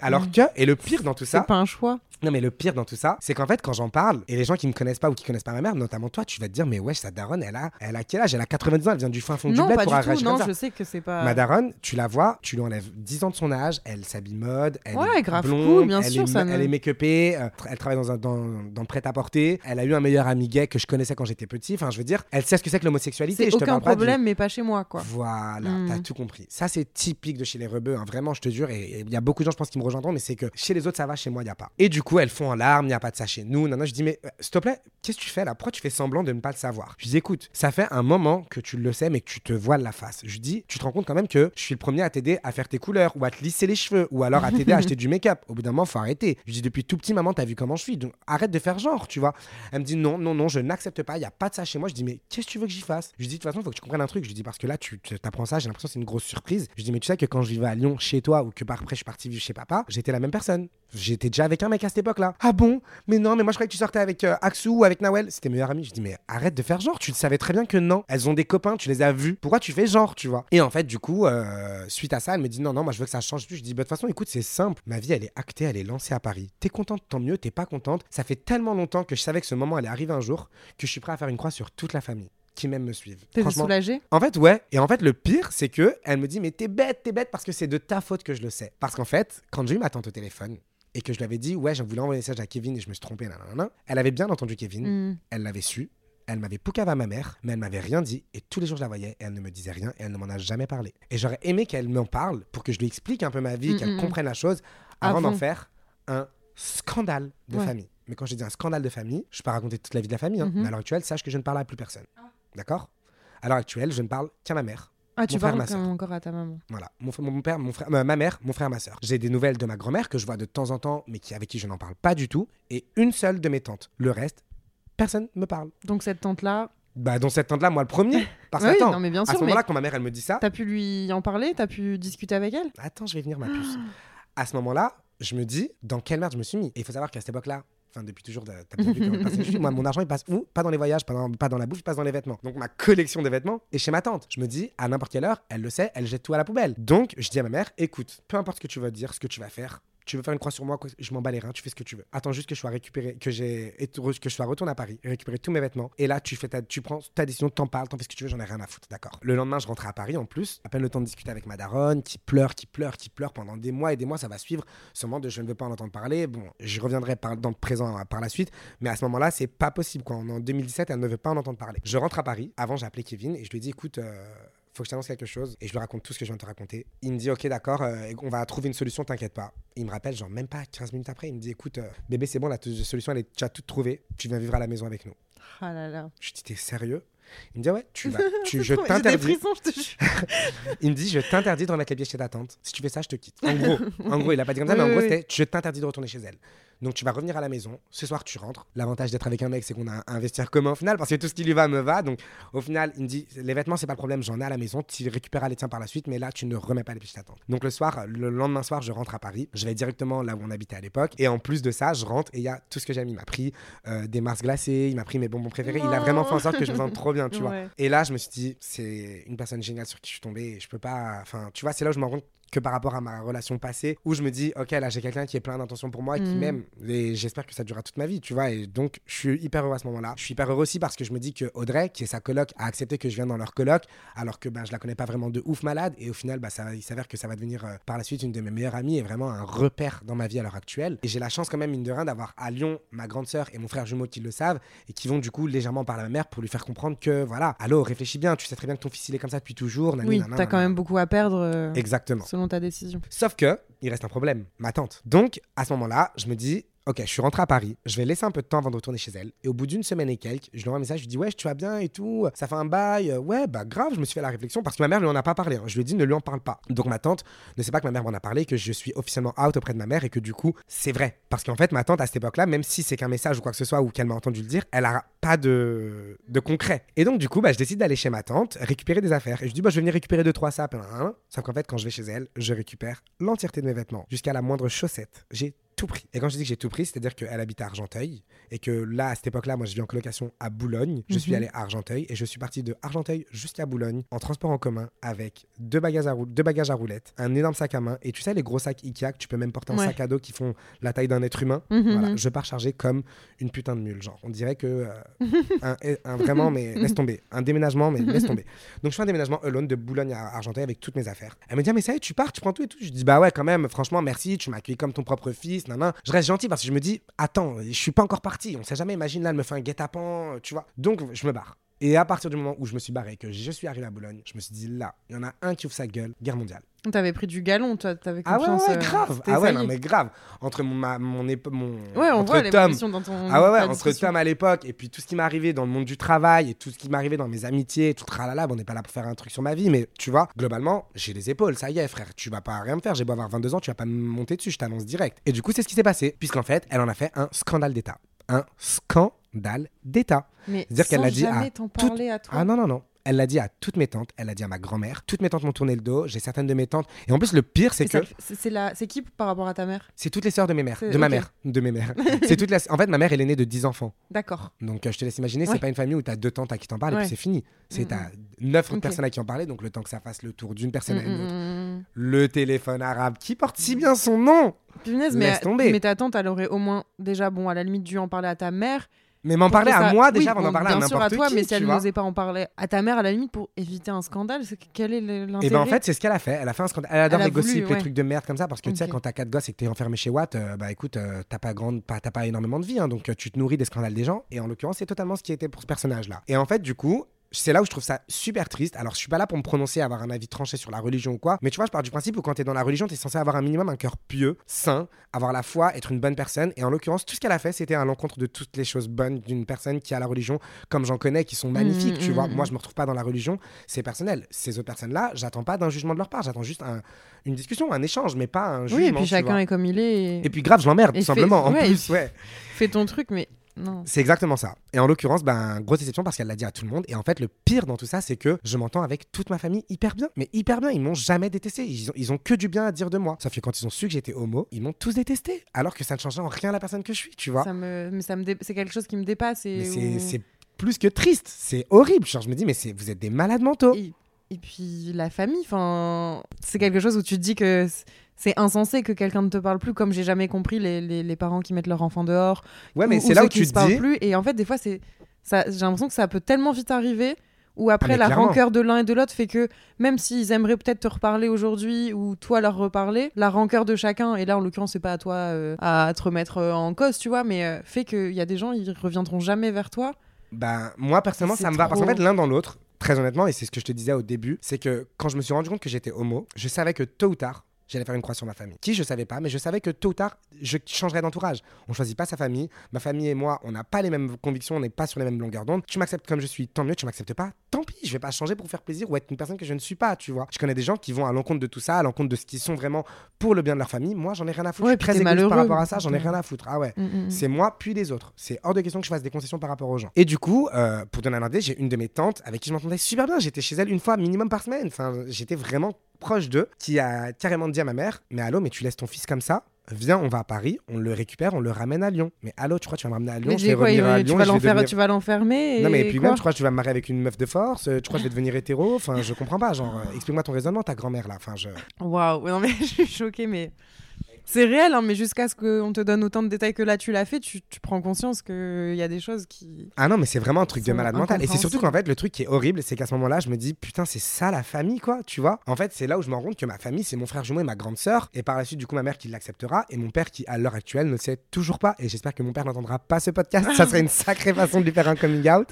Alors que, et le pire dans tout C'est ça, pas un choix. Non, mais le pire dans tout ça, c'est qu'en fait, quand j'en parle, et les gens qui me connaissent pas ou qui connaissent pas ma mère, notamment toi, tu vas te dire, mais wesh, sa daronne, elle a, elle a quel âge? Elle a 90 ans, elle vient du fin fond du bled pour du tout. Non, ça. je sais que c'est pas. Ma daronne, tu la vois, tu lui enlèves 10 ans de son âge, elle s'habille mode, elle Ouais, est grave blonde, cool, bien elle sûr, est, ça elle est make-upée, euh, elle travaille dans, un, dans, dans le prêt-à-porter, elle a eu un meilleur ami gay que je connaissais quand j'étais petit, enfin je veux dire, elle sait ce que c'est que l'homosexualité. Te aucun parle pas du- problème, mais pas chez moi, quoi. Voilà, Mm. t'as tout compris. Ça, c'est typique de chez les rebeux, hein. vraiment, je te jure. Et il y a beaucoup de gens, je pense, qui me rejoindront, mais c'est que chez les autres, ça va, chez moi, il n'y a pas. Et du coup, elles font en larmes, il n'y a pas de ça chez nous. Non, non, je dis, mais euh, s'il te plaît, qu'est-ce que tu fais là? Pourquoi tu fais semblant de ne pas le savoir? Je dis, écoute, ça fait un moment que tu le sais, mais que tu te voiles la face. Je dis, tu te rends compte quand même que je suis le premier à t'aider à faire tes couleurs, ou à te lisser les cheveux, ou alors à t'aider à (laughs) acheter du make-up. Au bout d'un moment, faut arrêter. Je dis, depuis tout petit, maman, t'as vu comment je suis, donc arrête de faire genre, tu vois. Elle me dit, non, non, non, je n'accepte pas, il n'y a pas de ça chez moi. Je dis, mais qu'est-ce que tu veux que j'y fasse? Je dis, façon, il faut que tu comprennes un truc. Je dis, parce que là, tu t'apprends ça, j'ai l'impression que c'est une grosse surprise. Je dis, mais tu sais que quand je vivais à Lyon, chez toi, ou que par après je suis parti vivre chez papa, j'étais la même personne. J'étais déjà avec un mec à cette époque-là. Ah bon? Mais non, mais moi je croyais que tu sortais avec euh, Axou ou avec Nawel. C'était meilleur ami. Je dis, mais arrête de faire genre. Tu le savais très bien que non. Elles ont des copains, tu les as vus. Pourquoi tu fais genre, tu vois? Et en fait, du coup, euh, suite à ça, elle me dit, non, non, moi je veux que ça change. Je dis, bah, de toute façon, écoute, c'est simple. Ma vie, elle est actée, elle est lancée à Paris. T'es contente, tant mieux. T'es pas contente. Ça fait tellement longtemps que je savais que ce moment allait arriver un jour que je suis prêt à faire une croix sur toute la famille qui même me suivent. Franchement, soulagée? en fait, ouais. Et en fait, le pire, c'est que elle me dit, mais t'es bête, t'es bête parce que c'est de ta faute que je le sais. Parce qu'en fait, quand j'ai eu ma tante au téléphone et que je lui avais dit, ouais, je voulais envoyer un message à Kevin et je me suis trompé, nanana, elle avait bien entendu Kevin, Hmm. elle l'avait su, elle m'avait poucave à ma mère, mais elle m'avait rien dit et tous les jours je la voyais et elle ne me disait rien et elle ne m'en a jamais parlé. Et j'aurais aimé qu'elle m'en parle pour que je lui explique un peu ma vie, Mm, qu'elle mm, mm. comprenne la chose avant d'en faire un scandale de Ouais. famille. Mais quand j'ai dit un scandale de famille, je peux pas raconter toute la vie de la famille, hein, Mhm. mais à l'heure actuelle, sache que je ne parle à plus personne. D'accord? À l'heure actuelle, je ne parle qu'à ma mère. Ah, tu parles encore à ta maman. Voilà, mon, père, mon frère, euh, ma mère, mon frère, ma soeur. J'ai des nouvelles de ma grand-mère que je vois de temps en temps, mais qui, avec qui je n'en parle pas du tout, et une seule de mes tantes. Le reste, personne me parle. Donc cette tante-là, Bah, dont cette tante-là, moi le premier. (laughs) Parce Oui, qu'attends, non, mais bien à sûr, ce mais- moment-là, quand ma mère, elle me dit ça, t'as pu lui en parler T'as pu discuter avec elle? Attends, je vais venir, ma puce. À ce moment-là, je me dis, dans quelle merde je me suis mis? Et il faut savoir qu'à cette époque-là, enfin depuis toujours, moi, mon argent, il passe où? Pas dans les voyages, pas dans, pas dans la bouffe, il passe dans les vêtements. Donc ma collection de vêtements est chez ma tante. Je me dis, à n'importe quelle heure, elle le sait, elle jette tout à la poubelle. Donc je dis à ma mère, écoute, peu importe ce que tu vas dire, ce que tu vas faire. Tu veux faire une croix sur moi, je m'en bats les reins, tu fais ce que tu veux. Attends juste que je sois récupéré, que j'ai je sois retourné à Paris, récupérer tous mes vêtements. Et là, tu fais ta, tu prends ta décision, t'en parles, t'en fais ce que tu veux, j'en ai rien à foutre, d'accord. Le lendemain, je rentrais à Paris en plus, à peine le temps de discuter avec ma daronne, qui pleure, qui pleure, qui pleure pendant des mois et des mois, ça va suivre. Ce moment de je ne veux pas en entendre parler. Bon, je reviendrai dans le présent euh, par la suite, mais à ce moment-là, c'est pas possible. Quoi. En 2017, elle ne veut pas en entendre parler. Je rentre à Paris. Avant, j'ai appelé Kevin et je lui ai dit, écoute. euh, faut que je t'annonce quelque chose et je lui raconte tout ce que je viens de te raconter. Il me dit ok d'accord, euh, on va trouver une solution, t'inquiète pas. Il me rappelle genre même pas 15 minutes après, il me dit écoute euh, bébé c'est bon la solution elle est déjà toute trouvée, tu viens vivre à la maison avec nous. Ah là là. Je dis t'es sérieux? Il me dit ouais tu vas, (laughs) tu, je t'interdis. (laughs) Il me dit je t'interdis de remettre les pieds chez ta tante. Si tu fais ça je te quitte. En gros, en gros il a pas dit comme ça Oui, mais en gros c'était je t'interdis de retourner chez elle. Donc tu vas revenir à la maison. Ce soir tu rentres. L'avantage d'être avec un mec c'est qu'on a un vestiaire commun au final parce que tout ce qui lui va me va. Donc au final il me dit les vêtements c'est pas le problème j'en ai à la maison. Tu récupéreras les tiens par la suite mais là tu ne remets pas les ta tante. Donc le soir le lendemain soir je rentre à Paris. Je vais directement là où on habitait à l'époque et en plus de ça je rentre et il y a tout ce que j'aime. Il m'a pris euh, des mars glacés, il m'a pris mes bonbons préférés. Il a vraiment fait en sorte que je me sente trop bien tu (laughs) vois. Et là, je me suis dit, c'est une personne géniale sur qui je suis tombé. Et je peux pas. Enfin, tu vois, c'est là où je me rends compte que par rapport à ma relation passée, où je me dis, ok, là, j'ai quelqu'un qui est plein d'intentions pour moi et qui Mhm. m'aime. Et j'espère que ça durera toute ma vie, tu vois. Et donc, je suis hyper heureux à ce moment-là. Je suis hyper heureux aussi parce que je me dis que Audrey, qui est sa coloc, a accepté que je vienne dans leur coloc, alors que ben, je la connais pas vraiment de ouf malade. Et au final, bah, ça, il s'avère que ça va devenir euh, par la suite une de mes meilleures amies et vraiment un repère dans ma vie à l'heure actuelle. Et j'ai la chance, quand même, mine de rien, d'avoir à Lyon ma grande sœur et mon frère jumeau qui le savent et qui vont du coup légèrement parler à ma mère pour lui faire comprendre que voilà, allô, réfléchis bien, tu sais très bien que ton fils il est comme ça depuis toujours. nani, Oui, nanana, t'as quand nanana. même beaucoup à perdre euh, Exactement. Ta décision. Sauf que il reste un problème, ma tante. Donc à ce moment-là, je me dis Ok, je suis rentré à Paris, je vais laisser un peu de temps avant de retourner chez elle. Et au bout d'une semaine et quelques, je lui envoie un message, je lui dis Ouais, tu vas bien et tout, ça fait un bail? Euh, Ouais, bah grave, je me suis fait la réflexion parce que ma mère lui en a pas parlé. hein. Je lui ai dit Ne lui en parle pas. Donc ma tante ne sait pas que ma mère m'en a parlé, que je suis officiellement out auprès de ma mère et que du coup, c'est vrai. Parce qu'en fait, ma tante à cette époque-là, même si c'est qu'un message ou quoi que ce soit ou qu'elle m'a entendu le dire, elle a pas de, de concret. Et donc, du coup, bah, je décide d'aller chez ma tante, récupérer des affaires. Et je dis, bah, je vais venir récupérer deux, trois sapes. hein. Sauf qu'en fait, quand je vais chez elle, je récupère l'entièreté de mes vêtements, jusqu'à la moindre chaussette. J'ai tout pris. Et quand je dis que j'ai tout pris, c'est-à-dire qu'elle habite à Argenteuil et que là, à cette époque-là, moi, je vis en colocation à Boulogne. Je suis Mhm. allé à Argenteuil et je suis parti de Argenteuil jusqu'à Boulogne en transport en commun avec deux bagages à, rou- deux bagages à roulettes, un énorme sac à main et tu sais, les gros sacs Ikea que tu peux même porter en Ouais. sac à dos qui font la taille d'un être humain. Mhm, Voilà, mhm. je pars chargé comme une putain de mule. Genre, on dirait que. (laughs) euh, un, un- vraiment, mais laisse (laughs) tomber. Un déménagement, mais laisse tomber. (laughs) Donc, je fais un déménagement alone de Boulogne à Argenteuil avec toutes mes affaires. Elle me dit, ah, mais ça y est, tu pars, tu prends tout et tout. Je dis, bah ouais, quand même, franchement, merci, tu m'as accueilli comme ton propre fils. Je reste gentil parce que je me dis, attends, je suis pas encore parti. On sait jamais, imagine là, elle me fait un guet-apens, euh, tu vois. Donc, je me barre. Et à partir du moment où je me suis barré, que je suis arrivé à Boulogne, je me suis dit, là, il y en a un qui ouvre sa gueule, guerre mondiale. T'avais pris du galon, toi, t'avais Ah ouais, confiance. ouais, euh, grave. Ah ouais, non, mais grave. Entre mon, ma- mon, épo- mon Ouais, on entre voit Tom, dans ton. ah ouais, ouais, entre. Tom à l'époque et puis tout ce qui m'est arrivé dans le monde du travail et tout ce qui m'est arrivé dans mes amitiés, tout tralala, bon, on n'est pas là pour faire un truc sur ma vie, mais tu vois, globalement, j'ai les épaules, ça y est, frère, tu vas pas rien me faire, j'ai beau avoir 22 ans, tu vas pas me monter dessus, je t'annonce direct. Et du coup, c'est ce qui s'est passé, puisqu'en fait, elle en a fait un scandale d'État. Un scandale d'État. Mais C'est-à-dire qu'elle l'a dit à jamais t'en toute- parler à toi. Ah non, non, non. Elle l'a dit à toutes mes tantes, elle l'a dit à ma grand-mère. Toutes mes tantes m'ont tourné le dos. J'ai certaines de mes tantes. Et en plus, le pire, c'est que c'est la- qui par rapport à ta mère? C'est toutes les sœurs de mes mères. De ma mère. De mes mères. (laughs) c'est les... En fait, ma mère, elle est née de 10 enfants. D'accord. Donc, euh, je te laisse imaginer, Ouais. c'est pas une famille où tu as deux tantes à qui t'en parles et puis c'est fini. C'est Mm, t'as neuf Ok. personnes à qui en parler, donc le temps que ça fasse le tour d'une personne à Mm, une mm, autre. mm, mm. Le téléphone arabe qui porte si bien son nom. Punaise, Laisse mais, tomber. mais ta tante, elle aurait au moins déjà, bon, à la limite, dû en parler à ta mère. Mais m'en parler à moi déjà Oui, avant d'en bon, parler à bien sûr n'importe à toi, qui. mais si elle n'osait pas en parler à ta mère, à la limite, pour éviter un scandale, quel est l'intérêt? Et ben en fait, c'est ce qu'elle a fait. Elle a fait un scandale. Elle adore Elle les gossips, les trucs de merde comme ça, parce que tu sais, quand t'as quatre gosses et que t'es enfermé chez Watt, euh, bah écoute, euh, t'as pas grande, pas, t'as pas énormément de vie, hein, donc euh, tu te nourris des scandales des gens. Et en l'occurrence, c'est totalement ce qui était pour ce personnage-là. Et en fait, du coup. C'est là où je trouve ça super triste. Alors, je suis pas là pour me prononcer, avoir un avis tranché sur la religion ou quoi. Mais tu vois, je pars du principe où quand t'es dans la religion, t'es censé avoir un minimum un cœur pieux, sain, avoir la foi, être une bonne personne. Et en l'occurrence, tout ce qu'elle a fait, c'était à l'encontre de toutes les choses bonnes d'une personne qui a la religion, comme j'en connais, qui sont magnifiques. Mm, tu mm, vois, mm. moi, je me retrouve pas dans la religion c'est personnel. Ces autres personnes-là, j'attends pas d'un jugement de leur part, j'attends juste un- une discussion, un échange, mais pas un jugement. Oui, et puis chacun vois. est comme il est. Et, Et puis grave, je l'emmerde, Et tout fait- simplement. En ouais, plus, ouais. Fais ton truc, mais. C'est exactement ça. Et en l'occurrence, ben, grosse déception parce qu'elle l'a dit à tout le monde. Et en fait, le pire dans tout ça, c'est que je m'entends avec toute ma famille hyper bien. Mais hyper bien. Ils m'ont jamais détesté. Ils ont, ils ont que du bien à dire de moi. Sauf que quand ils ont su que j'étais homo, ils m'ont tous détesté. Alors que ça ne changeait en rien la personne que je suis, tu vois. Ça me, mais ça me dé- c'est quelque chose qui me dépasse. Et Mais c'est- où- c'est plus que triste. C'est horrible. Genre, je me dis, mais vous êtes des malades mentaux. Et, et puis la famille, enfin, c'est quelque chose où tu te dis que c'est insensé que quelqu'un ne te parle plus, comme j'ai jamais compris les, les- les parents qui mettent leur enfant dehors. Ouais, mais ou- c'est là où tu te dis. plus. Et en fait, des fois, c'est ça. J'ai l'impression que ça peut tellement vite arriver. Ou après, Ah, la clairement. rancœur de l'un et de l'autre fait que même s'ils aimeraient peut-être te reparler aujourd'hui ou toi leur reparler, la rancœur de chacun, et là en l'occurrence c'est pas à toi euh, à te remettre euh, en cause, tu vois, mais euh, fait qu'il y a des gens, ils reviendront jamais vers toi. Ben, moi, personnellement, ça me va. Parce qu'en fait, l'un dans l'autre, très honnêtement, et c'est ce que je te disais au début, c'est que quand je me suis rendu compte que j'étais homo, je savais que tôt ou tard, j'allais faire une croix sur ma famille. Qui, je savais pas, mais je savais que tôt ou tard, je changerais d'entourage. On choisit pas sa famille. Ma famille et moi, on n'a pas les mêmes convictions, on n'est pas sur les mêmes longueurs d'onde. Tu m'acceptes comme je suis, tant mieux. Tu m'acceptes pas, tant pis. Je vais pas changer pour faire plaisir ou être une personne que je ne suis pas, tu vois. Je connais des gens qui vont à l'encontre de tout ça, à l'encontre de ce qu'ils sont vraiment pour le bien de leur famille. Moi, j'en ai rien à foutre. Ouais, je suis très égoïste par malheureux. rapport à ça, j'en ai rien à foutre. Ah ouais. Mm, mm, mm. C'est moi puis les autres. C'est hors de question que je fasse des concessions par rapport aux gens. Et du coup, euh, pour donner un idée, j'ai une de mes tantes avec qui je m'entendais super bien. J'étais chez elle une fois minimum par semaine. Enfin, j'étais vraiment proche d'eux, qui a carrément dit à ma mère Mais allô, mais tu laisses ton fils comme ça? Viens, on va à Paris, on le récupère, on le ramène à Lyon. Mais allô, tu crois que tu vas me ramener à Lyon Mais Je vais quoi, revenir à il- tu Lyon, vas devenir- tu vas l'enfermer Non, mais puis quoi même, tu crois que tu vas me marier avec une meuf de force? Tu crois que je vais devenir hétéro? Enfin, je comprends pas. Genre, euh, explique-moi ton raisonnement, ta grand-mère là. Enfin, je. Waouh, non mais (laughs) je suis choquée, mais c'est réel, hein, mais jusqu'à ce qu'on te donne autant de détails que là tu l'as fait, tu, tu prends conscience qu'il y a des choses qui. Ah non, mais c'est vraiment un truc de malade mental. Et c'est surtout qu'en fait, le truc qui est horrible, c'est qu'à ce moment-là, je me dis, putain, c'est ça la famille, quoi, tu vois. En fait, c'est là où je me rends compte que ma famille, c'est mon frère jumeau et ma grande sœur. Et par la suite, du coup, ma mère qui l'acceptera. Et mon père qui, à l'heure actuelle, ne sait toujours pas. Et j'espère que mon père n'entendra pas ce podcast. Ça serait une (laughs) sacrée façon de lui faire un coming out.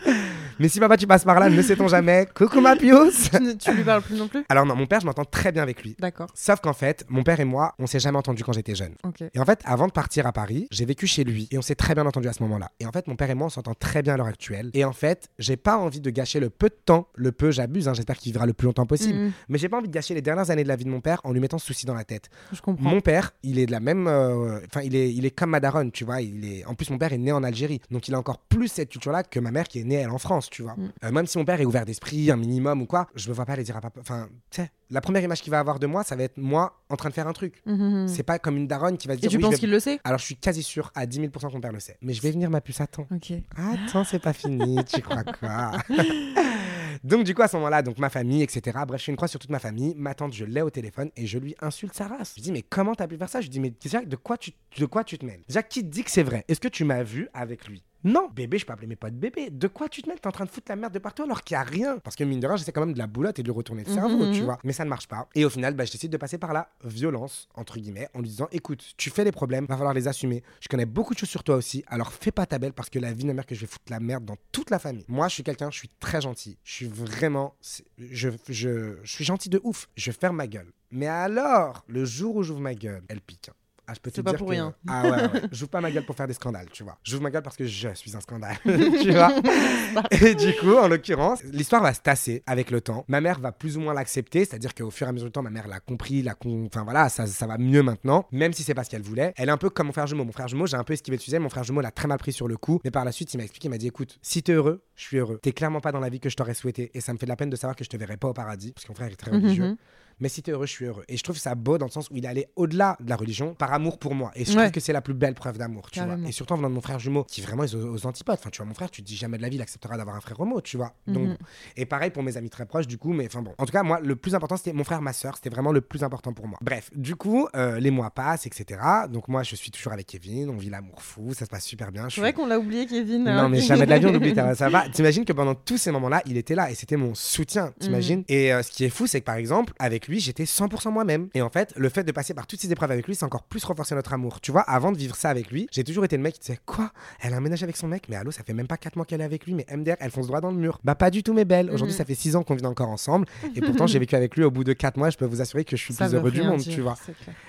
Mais si papa, tu passes par là, ne sait-on jamais. Coucou ma pious. tu, ne- tu lui parles plus non plus? Alors non, mon père, je m'entends très bien avec lui. D'accord, Sauf qu'en fait, mon père et moi, on s'est jamais entendu quand j'étais jeune. Et en fait, avant de partir à Paris, j'ai vécu chez lui et on s'est très bien entendu à ce moment-là. Et en fait, mon père et moi, on s'entend très bien à l'heure actuelle. Et en fait, j'ai pas envie de gâcher le peu de temps, le peu, j'abuse, hein, j'espère qu'il vivra le plus longtemps possible. Mm, Mais j'ai pas envie de gâcher les dernières années de la vie de mon père en lui mettant ce souci dans la tête. je comprends. Mon père, il est de la même. euh, Enfin, il, est, il est comme ma daronne, tu vois. Il est... En plus, mon père est né en Algérie. Donc, il a encore plus cette culture-là que ma mère qui est née, elle, en France. tu vois. Mm. Euh, même si mon père est ouvert d'esprit, un minimum ou quoi, je me vois pas aller dire à papa. Enfin, tu sais, la première image qu'il va avoir de moi, ça va être moi en train de faire un truc. Mhm. C'est pas comme une daronne qui va se Et dire tu oui, je penses vais- qu'il le sait? Alors, je suis quasi sûr à 10 000 que mon père le sait. Mais je vais venir, ma puce, attends. Ok. Attends, c'est pas fini, (laughs) tu crois quoi? (laughs) Donc, du coup, à ce moment-là, donc ma famille, etc. Bref, je fais une croix sur toute ma famille. Ma tante, je l'ai au téléphone et je lui insulte sa race. Je lui dis, mais comment t'as pu faire ça? Je lui dis, mais déjà, de quoi tu, de quoi tu te mêles? Déjà, qui te dit que c'est vrai? Est-ce que tu m'as vu avec lui? Non, bébé, je peux appeler mes potes bébé. De quoi tu te mêles T'es en train de foutre la merde de partout alors qu'il n'y a rien. Parce que mine de rien, j'essaie quand même de la boulotte et de lui retourner le cerveau, Mhm. tu vois. Mais ça ne marche pas. Et au final, bah, je décide de passer par la violence, entre guillemets, en lui disant écoute, tu fais des problèmes, va falloir les assumer. Je connais beaucoup de choses sur toi aussi, alors fais pas ta belle parce que la vie de ma mère que je vais foutre la merde dans toute la famille. Moi, je suis quelqu'un, je suis très gentil. Je suis vraiment. Je, je, je suis gentil de ouf. Je ferme ma gueule. Mais alors, le jour où j'ouvre ma gueule, elle pique. Ah, je peux te C'est pas dire pour que- rien. (laughs) Ah ouais, ouais. j'ouvre pas ma gueule pour faire des scandales, tu vois. J'ouvre ma gueule parce que je suis un scandale, (laughs) tu vois. (laughs) Et du coup, en l'occurrence, l'histoire va se tasser avec le temps. Ma mère va plus ou moins l'accepter, c'est-à-dire qu'au fur et à mesure du temps, ma mère l'a compris, l'a con... enfin voilà, ça, ça va mieux maintenant, même si c'est pas ce qu'elle voulait. Elle est un peu comme mon frère jumeau. Mon frère jumeau, j'ai un peu esquivé le sujet, mon frère jumeau l'a très mal pris sur le coup, mais par la suite, il m'a expliqué, il m'a dit écoute, si t'es heureux, je suis heureux. T'es clairement pas dans la vie que je t'aurais souhaité, et ça me fait de la peine de savoir que je te verrai pas au paradis, parce que mon frère est très religieux. Mhm. Mais si t'es heureux, je suis heureux. Et je trouve ça beau dans le sens où il est allé au-delà de la religion par amour pour moi. Et je Ouais. trouve que c'est la plus belle preuve d'amour, tu vois. Et surtout en venant de mon frère jumeau, qui vraiment est aux, aux antipodes. Enfin, tu vois, mon frère, tu te dis jamais de la vie, il acceptera d'avoir un frère homo, tu vois. Donc, Mhm. et pareil pour mes amis très proches, du coup, mais enfin bon. En tout cas, moi, le plus important, c'était mon frère, ma soeur. C'était vraiment le plus important pour moi. Bref, du coup, euh, les mois passent, etc. Donc, moi, je suis toujours avec Kevin. On vit l'amour fou, ça se passe super bien. C'est suis- vrai qu'on l'a oublié, Kevin. non, hein. mais jamais de la vie, on (laughs) oublie, t'as- ça va. T'imagines que pendant tous ces moments-là, il était là et c'était mon soutien, t'imagines? Et euh, ce qui est fou, c'est que par exemple, avec lui, j'étais 100% moi-même. Et en fait, le fait de passer par toutes ces épreuves avec lui, c'est encore plus renforcer notre amour. Tu vois, avant de vivre ça avec lui, j'ai toujours été le mec qui disait Quoi? Elle a un ménage avec son mec? Mais allô, ça fait même pas 4 mois qu'elle est avec lui, mais MDR, elle fonce droit dans le mur. Bah, pas du tout, mes belles. Aujourd'hui, Mhm. ça fait 6 ans qu'on vit encore ensemble. Et (laughs) pourtant, j'ai vécu avec lui au bout de 4 mois. Je peux vous assurer que je suis Ça plus heureux du monde, dire, tu vois.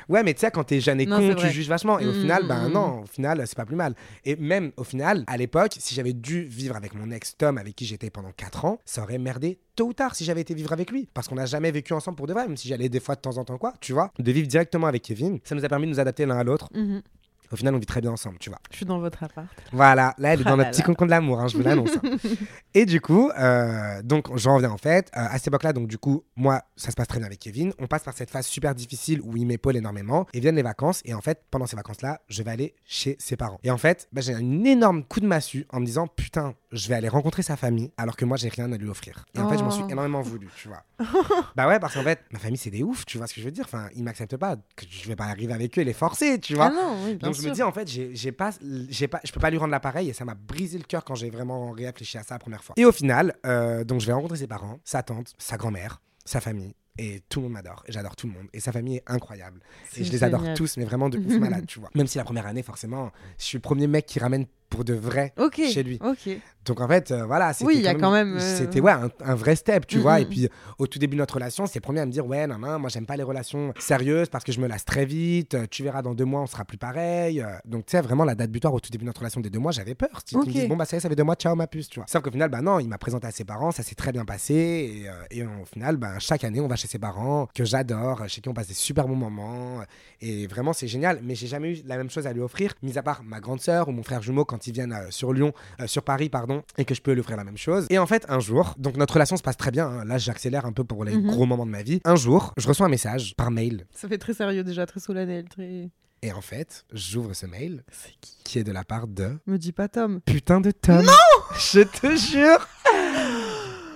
Ouais, mais tu sais, quand t'es jeune et Non, con, tu juges vachement. Et au final, ben mm. non, au final, c'est pas plus mal. Et même au final, à l'époque, si j'avais dû vivre avec mon ex Tom, avec qui j'étais pendant 4 ans, ça aurait merdé tôt ou tard si j'avais été vivre avec lui. Parce qu'on n'a jamais vécu ensemble pour de vrai, même si j'allais des fois de temps en temps, quoi, tu vois. De vivre directement avec Kevin, ça nous a permis de nous adapter l'un à l'autre. Mhm. Au final, on vit très bien ensemble, tu vois. Je suis dans votre appart. Voilà, là, elle est Ah dans là notre petit là. concombre de l'amour, hein, je vous (laughs) l'annonce. hein. et du coup, euh, donc, j'en reviens en fait. Euh, à cette époque-là, donc, du coup, moi, ça se passe très bien avec Kevin. On passe par cette phase super difficile où il m'épaule énormément. Et viennent les vacances. Et en fait, pendant ces vacances-là, je vais aller chez ses parents. Et en fait, bah, j'ai un énorme coup de massue en me disant, putain, je vais aller rencontrer sa famille alors que moi, j'ai rien à lui offrir. Et en fait, je m'en suis Oh. énormément voulu, tu vois. (laughs) bah ouais, parce qu'en fait, ma famille, c'est des oufs, tu vois ce que je veux dire. Enfin, ils m'acceptent pas. Que je vais pas arriver avec eux et les forcer, tu vois. Ah non, oui, bien Donc je me dis en fait, j'ai pas, j'ai pas, je peux pas lui rendre l'appareil et ça m'a brisé le cœur quand j'ai vraiment réfléchi à ça la première fois. Et au final, euh, donc je vais rencontrer ses parents, sa tante, sa grand-mère, sa famille. Et tout le monde m'adore, et j'adore tout le monde. Et sa famille est incroyable. Et je les adore génial. tous, mais vraiment de ouf (laughs) malade, tu vois. Même si la première année, forcément, je suis le premier mec qui ramène pour de vrai chez lui. Donc en fait, euh, voilà. c'était Oui, a quand même, euh, C'était ouais, un, un vrai step, tu Mhm. vois. Et puis au tout début de notre relation, c'est premier à me dire Ouais, non, non, moi j'aime pas les relations sérieuses parce que je me lasse très vite. euh, Tu verras, dans deux mois, on sera plus pareil. euh. Donc tu sais, vraiment, la date butoir au tout début de notre relation des deux mois, j'avais peur. Si me disent Bon, bah ça y est, ça fait deux mois, ciao ma puce, tu vois. Sauf qu'au final, bah non, il m'a présenté à ses parents, ça s'est très bien passé. Et, euh, et au final, bah, chaque année, on va chez ses parents, que j'adore, chez qui on passe des super bons moments. Et vraiment, c'est génial. Mais j'ai jamais eu la même chose à lui offrir, mis à part ma grande sœur ou mon frère jumeau quand ils viennent euh, sur Lyon, euh, sur Paris, pardon, et que je peux lui offrir la même chose. Et en fait, un jour, donc notre relation se passe très bien. hein. Là, j'accélère un peu pour les Mhm. gros moments de ma vie. Un jour, je reçois un message par mail. Ça fait très sérieux déjà, très solennel, très. Et en fait, j'ouvre ce mail C'est qui qui est de la part de Me dis pas Tom. putain de Tom. Non Je te jure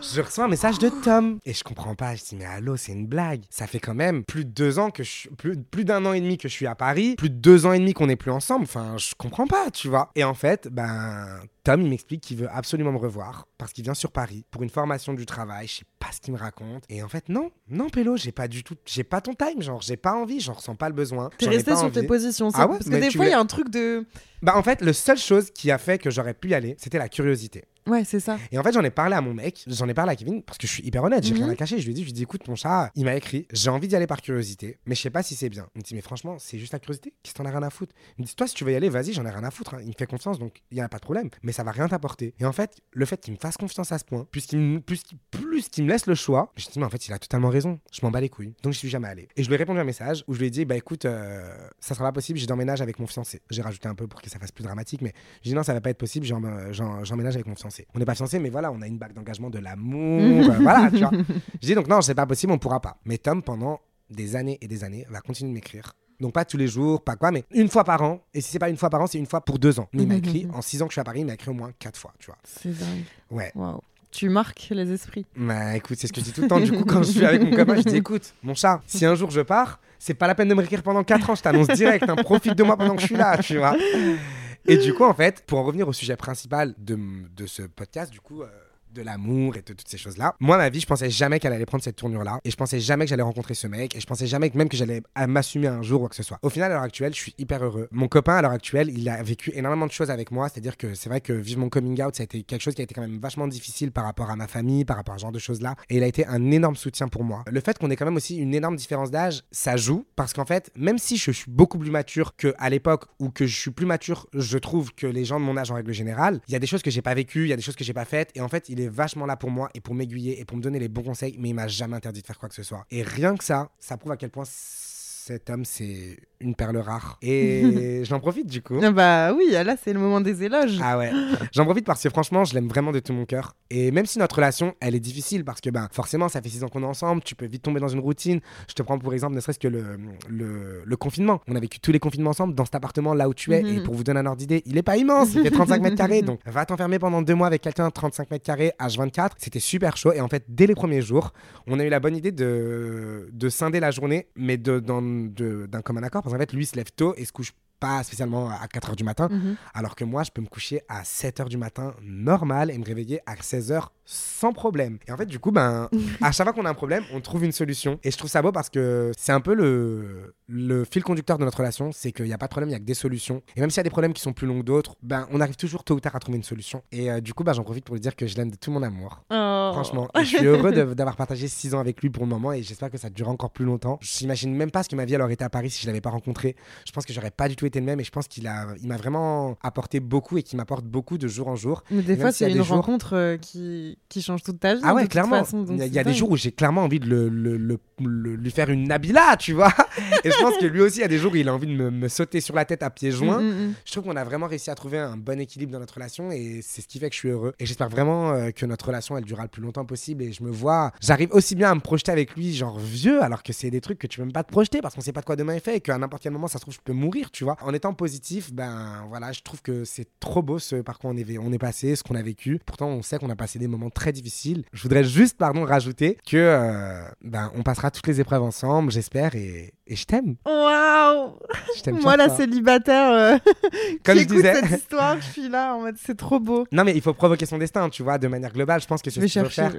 Je reçois un message de Tom et je comprends pas. Je dis mais allô, c'est une blague. Ça fait quand même plus de deux ans que je suis, plus, plus d'un an et demi que je suis à Paris, plus de deux ans et demi qu'on n'est plus ensemble. Enfin, je comprends pas, tu vois. Et en fait, ben Tom, il m'explique qu'il veut absolument me revoir parce qu'il vient sur Paris pour une formation du travail. Je sais pas ce qu'il me raconte. Et en fait, non, non, Pélo, j'ai pas du tout, j'ai pas ton time. Genre, j'ai pas envie, j'en ressens pas le besoin. T'es resté sur envie. tes positions. ça- Ah ouais, Parce que des fois, il y a un truc de. Bah en fait, la seule chose qui a fait que j'aurais pu y aller, c'était la curiosité. Ouais, c'est ça. Et en fait, j'en ai parlé à mon mec, j'en ai parlé à Kevin, parce que je suis hyper honnête, j'ai Mhm. rien à cacher. Je lui ai dit, je lui ai dit, écoute, mon chat, il m'a écrit, j'ai envie d'y aller par curiosité, mais je sais pas si c'est bien. Il me dit, mais franchement, c'est juste la curiosité, qu'est-ce que t'en as rien à foutre? Il me dit, toi, si tu veux y aller, vas-y, j'en ai rien à foutre. hein. Il me fait confiance, donc il y a pas de problème, mais ça va rien t'apporter. Et en fait, le fait qu'il me fasse confiance à ce point, me- plus plus qu'il me laisse le choix, je me dis, mais en fait, il a totalement raison. Je m'en bats les couilles. Donc, je suis jamais allé. Et je lui ai répondu un message où je lui ai dit, bah écoute, euh, ça sera pas possible, j'emménage avec mon fiancé. J'ai rajouté un peu pour que ça fasse plus dramatique, mais j'ai dit, non, ça va pas être possible, j'emménage avec mon fiancé. On n'est pas fiancé, mais voilà, on a une bague d'engagement, de l'amour, (laughs) euh, voilà, tu vois. J'ai dit, donc non, c'est pas possible, on pourra pas. Mais Tom, pendant des années et des années, va continuer de m'écrire donc pas tous les jours, pas quoi, mais une fois par an. Et si c'est pas une fois par an, c'est une fois pour deux ans. il m'a écrit, en six ans que je suis à Paris, il m'a écrit au moins quatre fois, tu vois. C'est dingue. Ouais. Tu marques les esprits. Bah écoute, c'est ce que je dis tout le temps. Du coup, quand je suis avec mon copain, je dis écoute, mon chat, si un jour je pars, c'est pas la peine de me écrire pendant quatre ans, je t'annonce direct, hein, profite de moi pendant que je suis là, tu vois. Et du coup, en fait, pour en revenir au sujet principal de, de ce podcast, du coup, euh, de l'amour et de toutes ces choses-là. Moi, ma vie, je pensais jamais qu'elle allait prendre cette tournure-là. Et je pensais jamais que j'allais rencontrer ce mec. Et je pensais jamais que même que j'allais m'assumer un jour ou quoi que ce soit. Au final, à l'heure actuelle, je suis hyper heureux. Mon copain, à l'heure actuelle, il a vécu énormément de choses avec moi. C'est-à-dire que c'est vrai que vivre mon coming out, ça a été quelque chose qui a été quand même vachement difficile par rapport à ma famille, par rapport à ce genre de choses-là. Et il a été un énorme soutien pour moi. Le fait qu'on ait quand même aussi une énorme différence d'âge, ça joue. Parce qu'en fait, même si je suis beaucoup plus mature qu'à l'époque ou que je suis plus mature, je trouve que les gens de mon âge en règle générale, il y a des choses que j'ai pas vécues, il y a des choses que j'ai pas faites. Et en fait, il est vachement là pour moi et pour m'aiguiller et pour me donner les bons conseils, mais il m'a jamais interdit de faire quoi que ce soit. Et rien que ça, ça prouve à quel point cet homme, c'est une perle rare. Et (laughs) j'en profite du coup. Ah bah oui, là c'est le moment des éloges. Ah ouais. J'en profite parce que franchement, je l'aime vraiment de tout mon cœur. Et même si notre relation, elle est difficile parce que ben forcément, ça fait six ans qu'on est ensemble, tu peux vite tomber dans une routine. Je te prends pour exemple, ne serait-ce que le, le, confinement. On a vécu tous les confinements ensemble dans cet appartement là où tu es. Et mhm. pour vous donner un ordre d'idée, il est pas immense, il fait 35 mètres carrés. (laughs) Donc va t'enfermer pendant deux mois avec quelqu'un 35 mètres carrés, H24. C'était super chaud. Et en fait, dès les premiers jours, on a eu la bonne idée de, de scinder la journée, mais de, d'un commun accord. Parce qu'en fait, lui se lève tôt et se couche pas spécialement à 4 h du matin, mhm. alors que moi, je peux me coucher à 7 h du matin normal et me réveiller à 16 h sans problème. Et en fait, du coup, ben, (laughs) à chaque fois qu'on a un problème, on trouve une solution. Et je trouve ça beau parce que c'est un peu le, le fil conducteur de notre relation, c'est qu'il n'y a pas de problème, il n'y a que des solutions. Et même s'il y a des problèmes qui sont plus longs que d'autres, ben, on arrive toujours tôt ou tard à trouver une solution. Et euh, du coup, ben, j'en profite pour lui dire que je l'aime de tout mon amour. Oh. Franchement. (laughs) je suis heureux d'avoir partagé 6 ans avec lui pour le moment et j'espère que ça durera encore plus longtemps. Je n'imagine même pas ce que ma vie aurait été à Paris si je l'avais pas rencontré. Je pense que j'aurais pas du tout été le même et je pense qu'il a, il m'a vraiment apporté beaucoup et qu'il m'apporte beaucoup de jour en jour. Mais des fois, c'est une rencontre euh, qui, qui change toute ta vie. Ah ouais, clairement. il y a, des jours où j'ai clairement envie de le, le, lui faire une Nabila, tu vois. (laughs) et je pense que lui aussi, il y a des jours où il a envie de me, sauter sur la tête à pieds joints. Mm, mm, mm. Je trouve qu'on a vraiment réussi à trouver un bon équilibre dans notre relation et c'est ce qui fait que je suis heureux. Et j'espère vraiment euh, que notre relation, elle durera le plus longtemps possible. Et je me vois, j'arrive aussi bien à me projeter avec lui, genre vieux, alors que c'est des trucs que tu peux même pas te projeter parce qu'on sait pas de quoi demain est fait et qu'à n'importe quel moment, ça se trouve, je peux mourir, tu vois. En étant positif, ben voilà, je trouve que c'est trop beau ce par quoi on est, on est passé, ce qu'on a vécu. Pourtant, on sait qu'on a passé des moments très difficiles. Je voudrais juste, pardon, rajouter que euh, ben, on passera toutes les épreuves ensemble, j'espère, et, et je t'aime. Waouh Moi, la célibataire euh, (laughs) Comme qui je disais. cette histoire, je suis là en mode c'est trop beau. Non, mais il faut provoquer son destin, tu vois, de manière globale. Je pense que c'est ce que tu veux faire.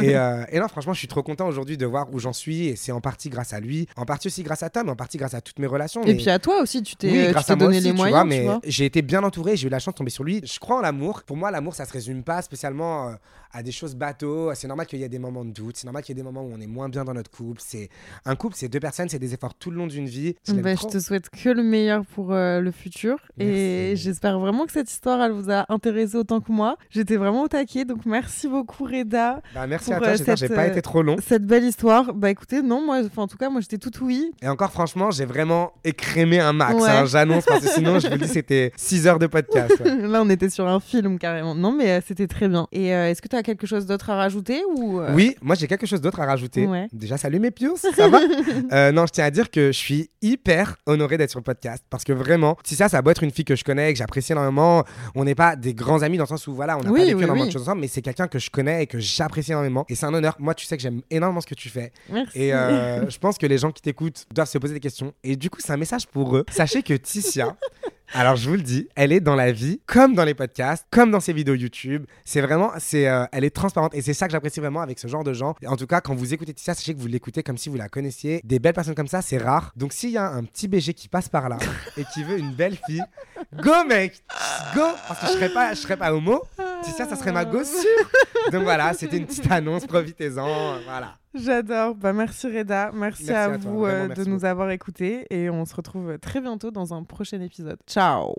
et, euh, et, non, franchement, je suis trop content aujourd'hui de voir où j'en suis. Et c'est en partie grâce à lui, en partie aussi grâce à Tom, en partie grâce à toutes mes relations. Et puis à toi aussi, tu t'es oui, donné les moyens. Tu vois, mais j'ai été bien entouré, j'ai eu la chance de tomber sur lui. Je crois en l'amour. Pour moi, l'amour, ça se résume pas spécialement euh, à des choses bateaux. C'est normal qu'il y ait des moments de doute. C'est normal qu'il y ait des moments où on est moins bien dans notre couple. C'est un couple, c'est deux personnes, c'est des efforts tout le long d'une vie. Je, bah, je te souhaite que le meilleur pour euh, le futur. Et j'espère vraiment que cette histoire, elle vous a intéressé autant que moi. J'étais vraiment au taquet. Donc merci beaucoup, Reda. Bah, merci à toi. Euh, j'ai pas été trop long. Cette belle histoire. Bah écoutez, non, moi, en tout cas, moi, j'étais toute oui. Et encore, franchement, j'ai vraiment écrémé un max. Hein, j'annonce parce que (laughs) sinon, je vous dis, c'était 6 heures de podcast. Là, on était sur un film carrément. Non, mais c'était très bien. Et est-ce que tu as quelque chose d'autre à rajouter ou euh, Oui, moi j'ai quelque chose d'autre à rajouter. Déjà, salut mes pios, (laughs) ça va? Euh, Non, je tiens à dire que je suis hyper honoré d'être sur le podcast parce que vraiment, si ça, ça doit être une fille que je connais, que j'apprécie énormément. On n'est pas des grands amis dans le sens où voilà, on n'a pas vécu énormément de choses ensemble, mais c'est quelqu'un que je connais et que j'apprécie énormément. Et c'est un honneur. Moi, tu sais que j'aime énormément ce que tu fais. Merci. Et euh, (laughs) je pense que les gens qui t'écoutent doivent se poser des questions. Et du coup, c'est un message pour eux. Sachez que Ticia, alors je vous le dis, elle est dans la vie, comme dans les podcasts, comme dans ses vidéos YouTube. C'est vraiment, c'est, euh, elle est transparente et c'est ça que j'apprécie vraiment avec ce genre de gens. En tout cas, quand vous écoutez ça, sachez que vous l'écoutez comme si vous la connaissiez. Des belles personnes comme ça, c'est rare. Donc s'il y a un petit BG qui passe par là (laughs) et qui veut une belle fille, go mec, go, parce que je serais pas, je serais pas homo. Si ça, ça serait ma gosse (laughs) Donc voilà, c'était une petite annonce, profitez-en, voilà. J'adore. Bah, merci Reda. Merci, à, vous euh, de nous avoir écoutés et on se retrouve très bientôt dans un prochain épisode. Ciao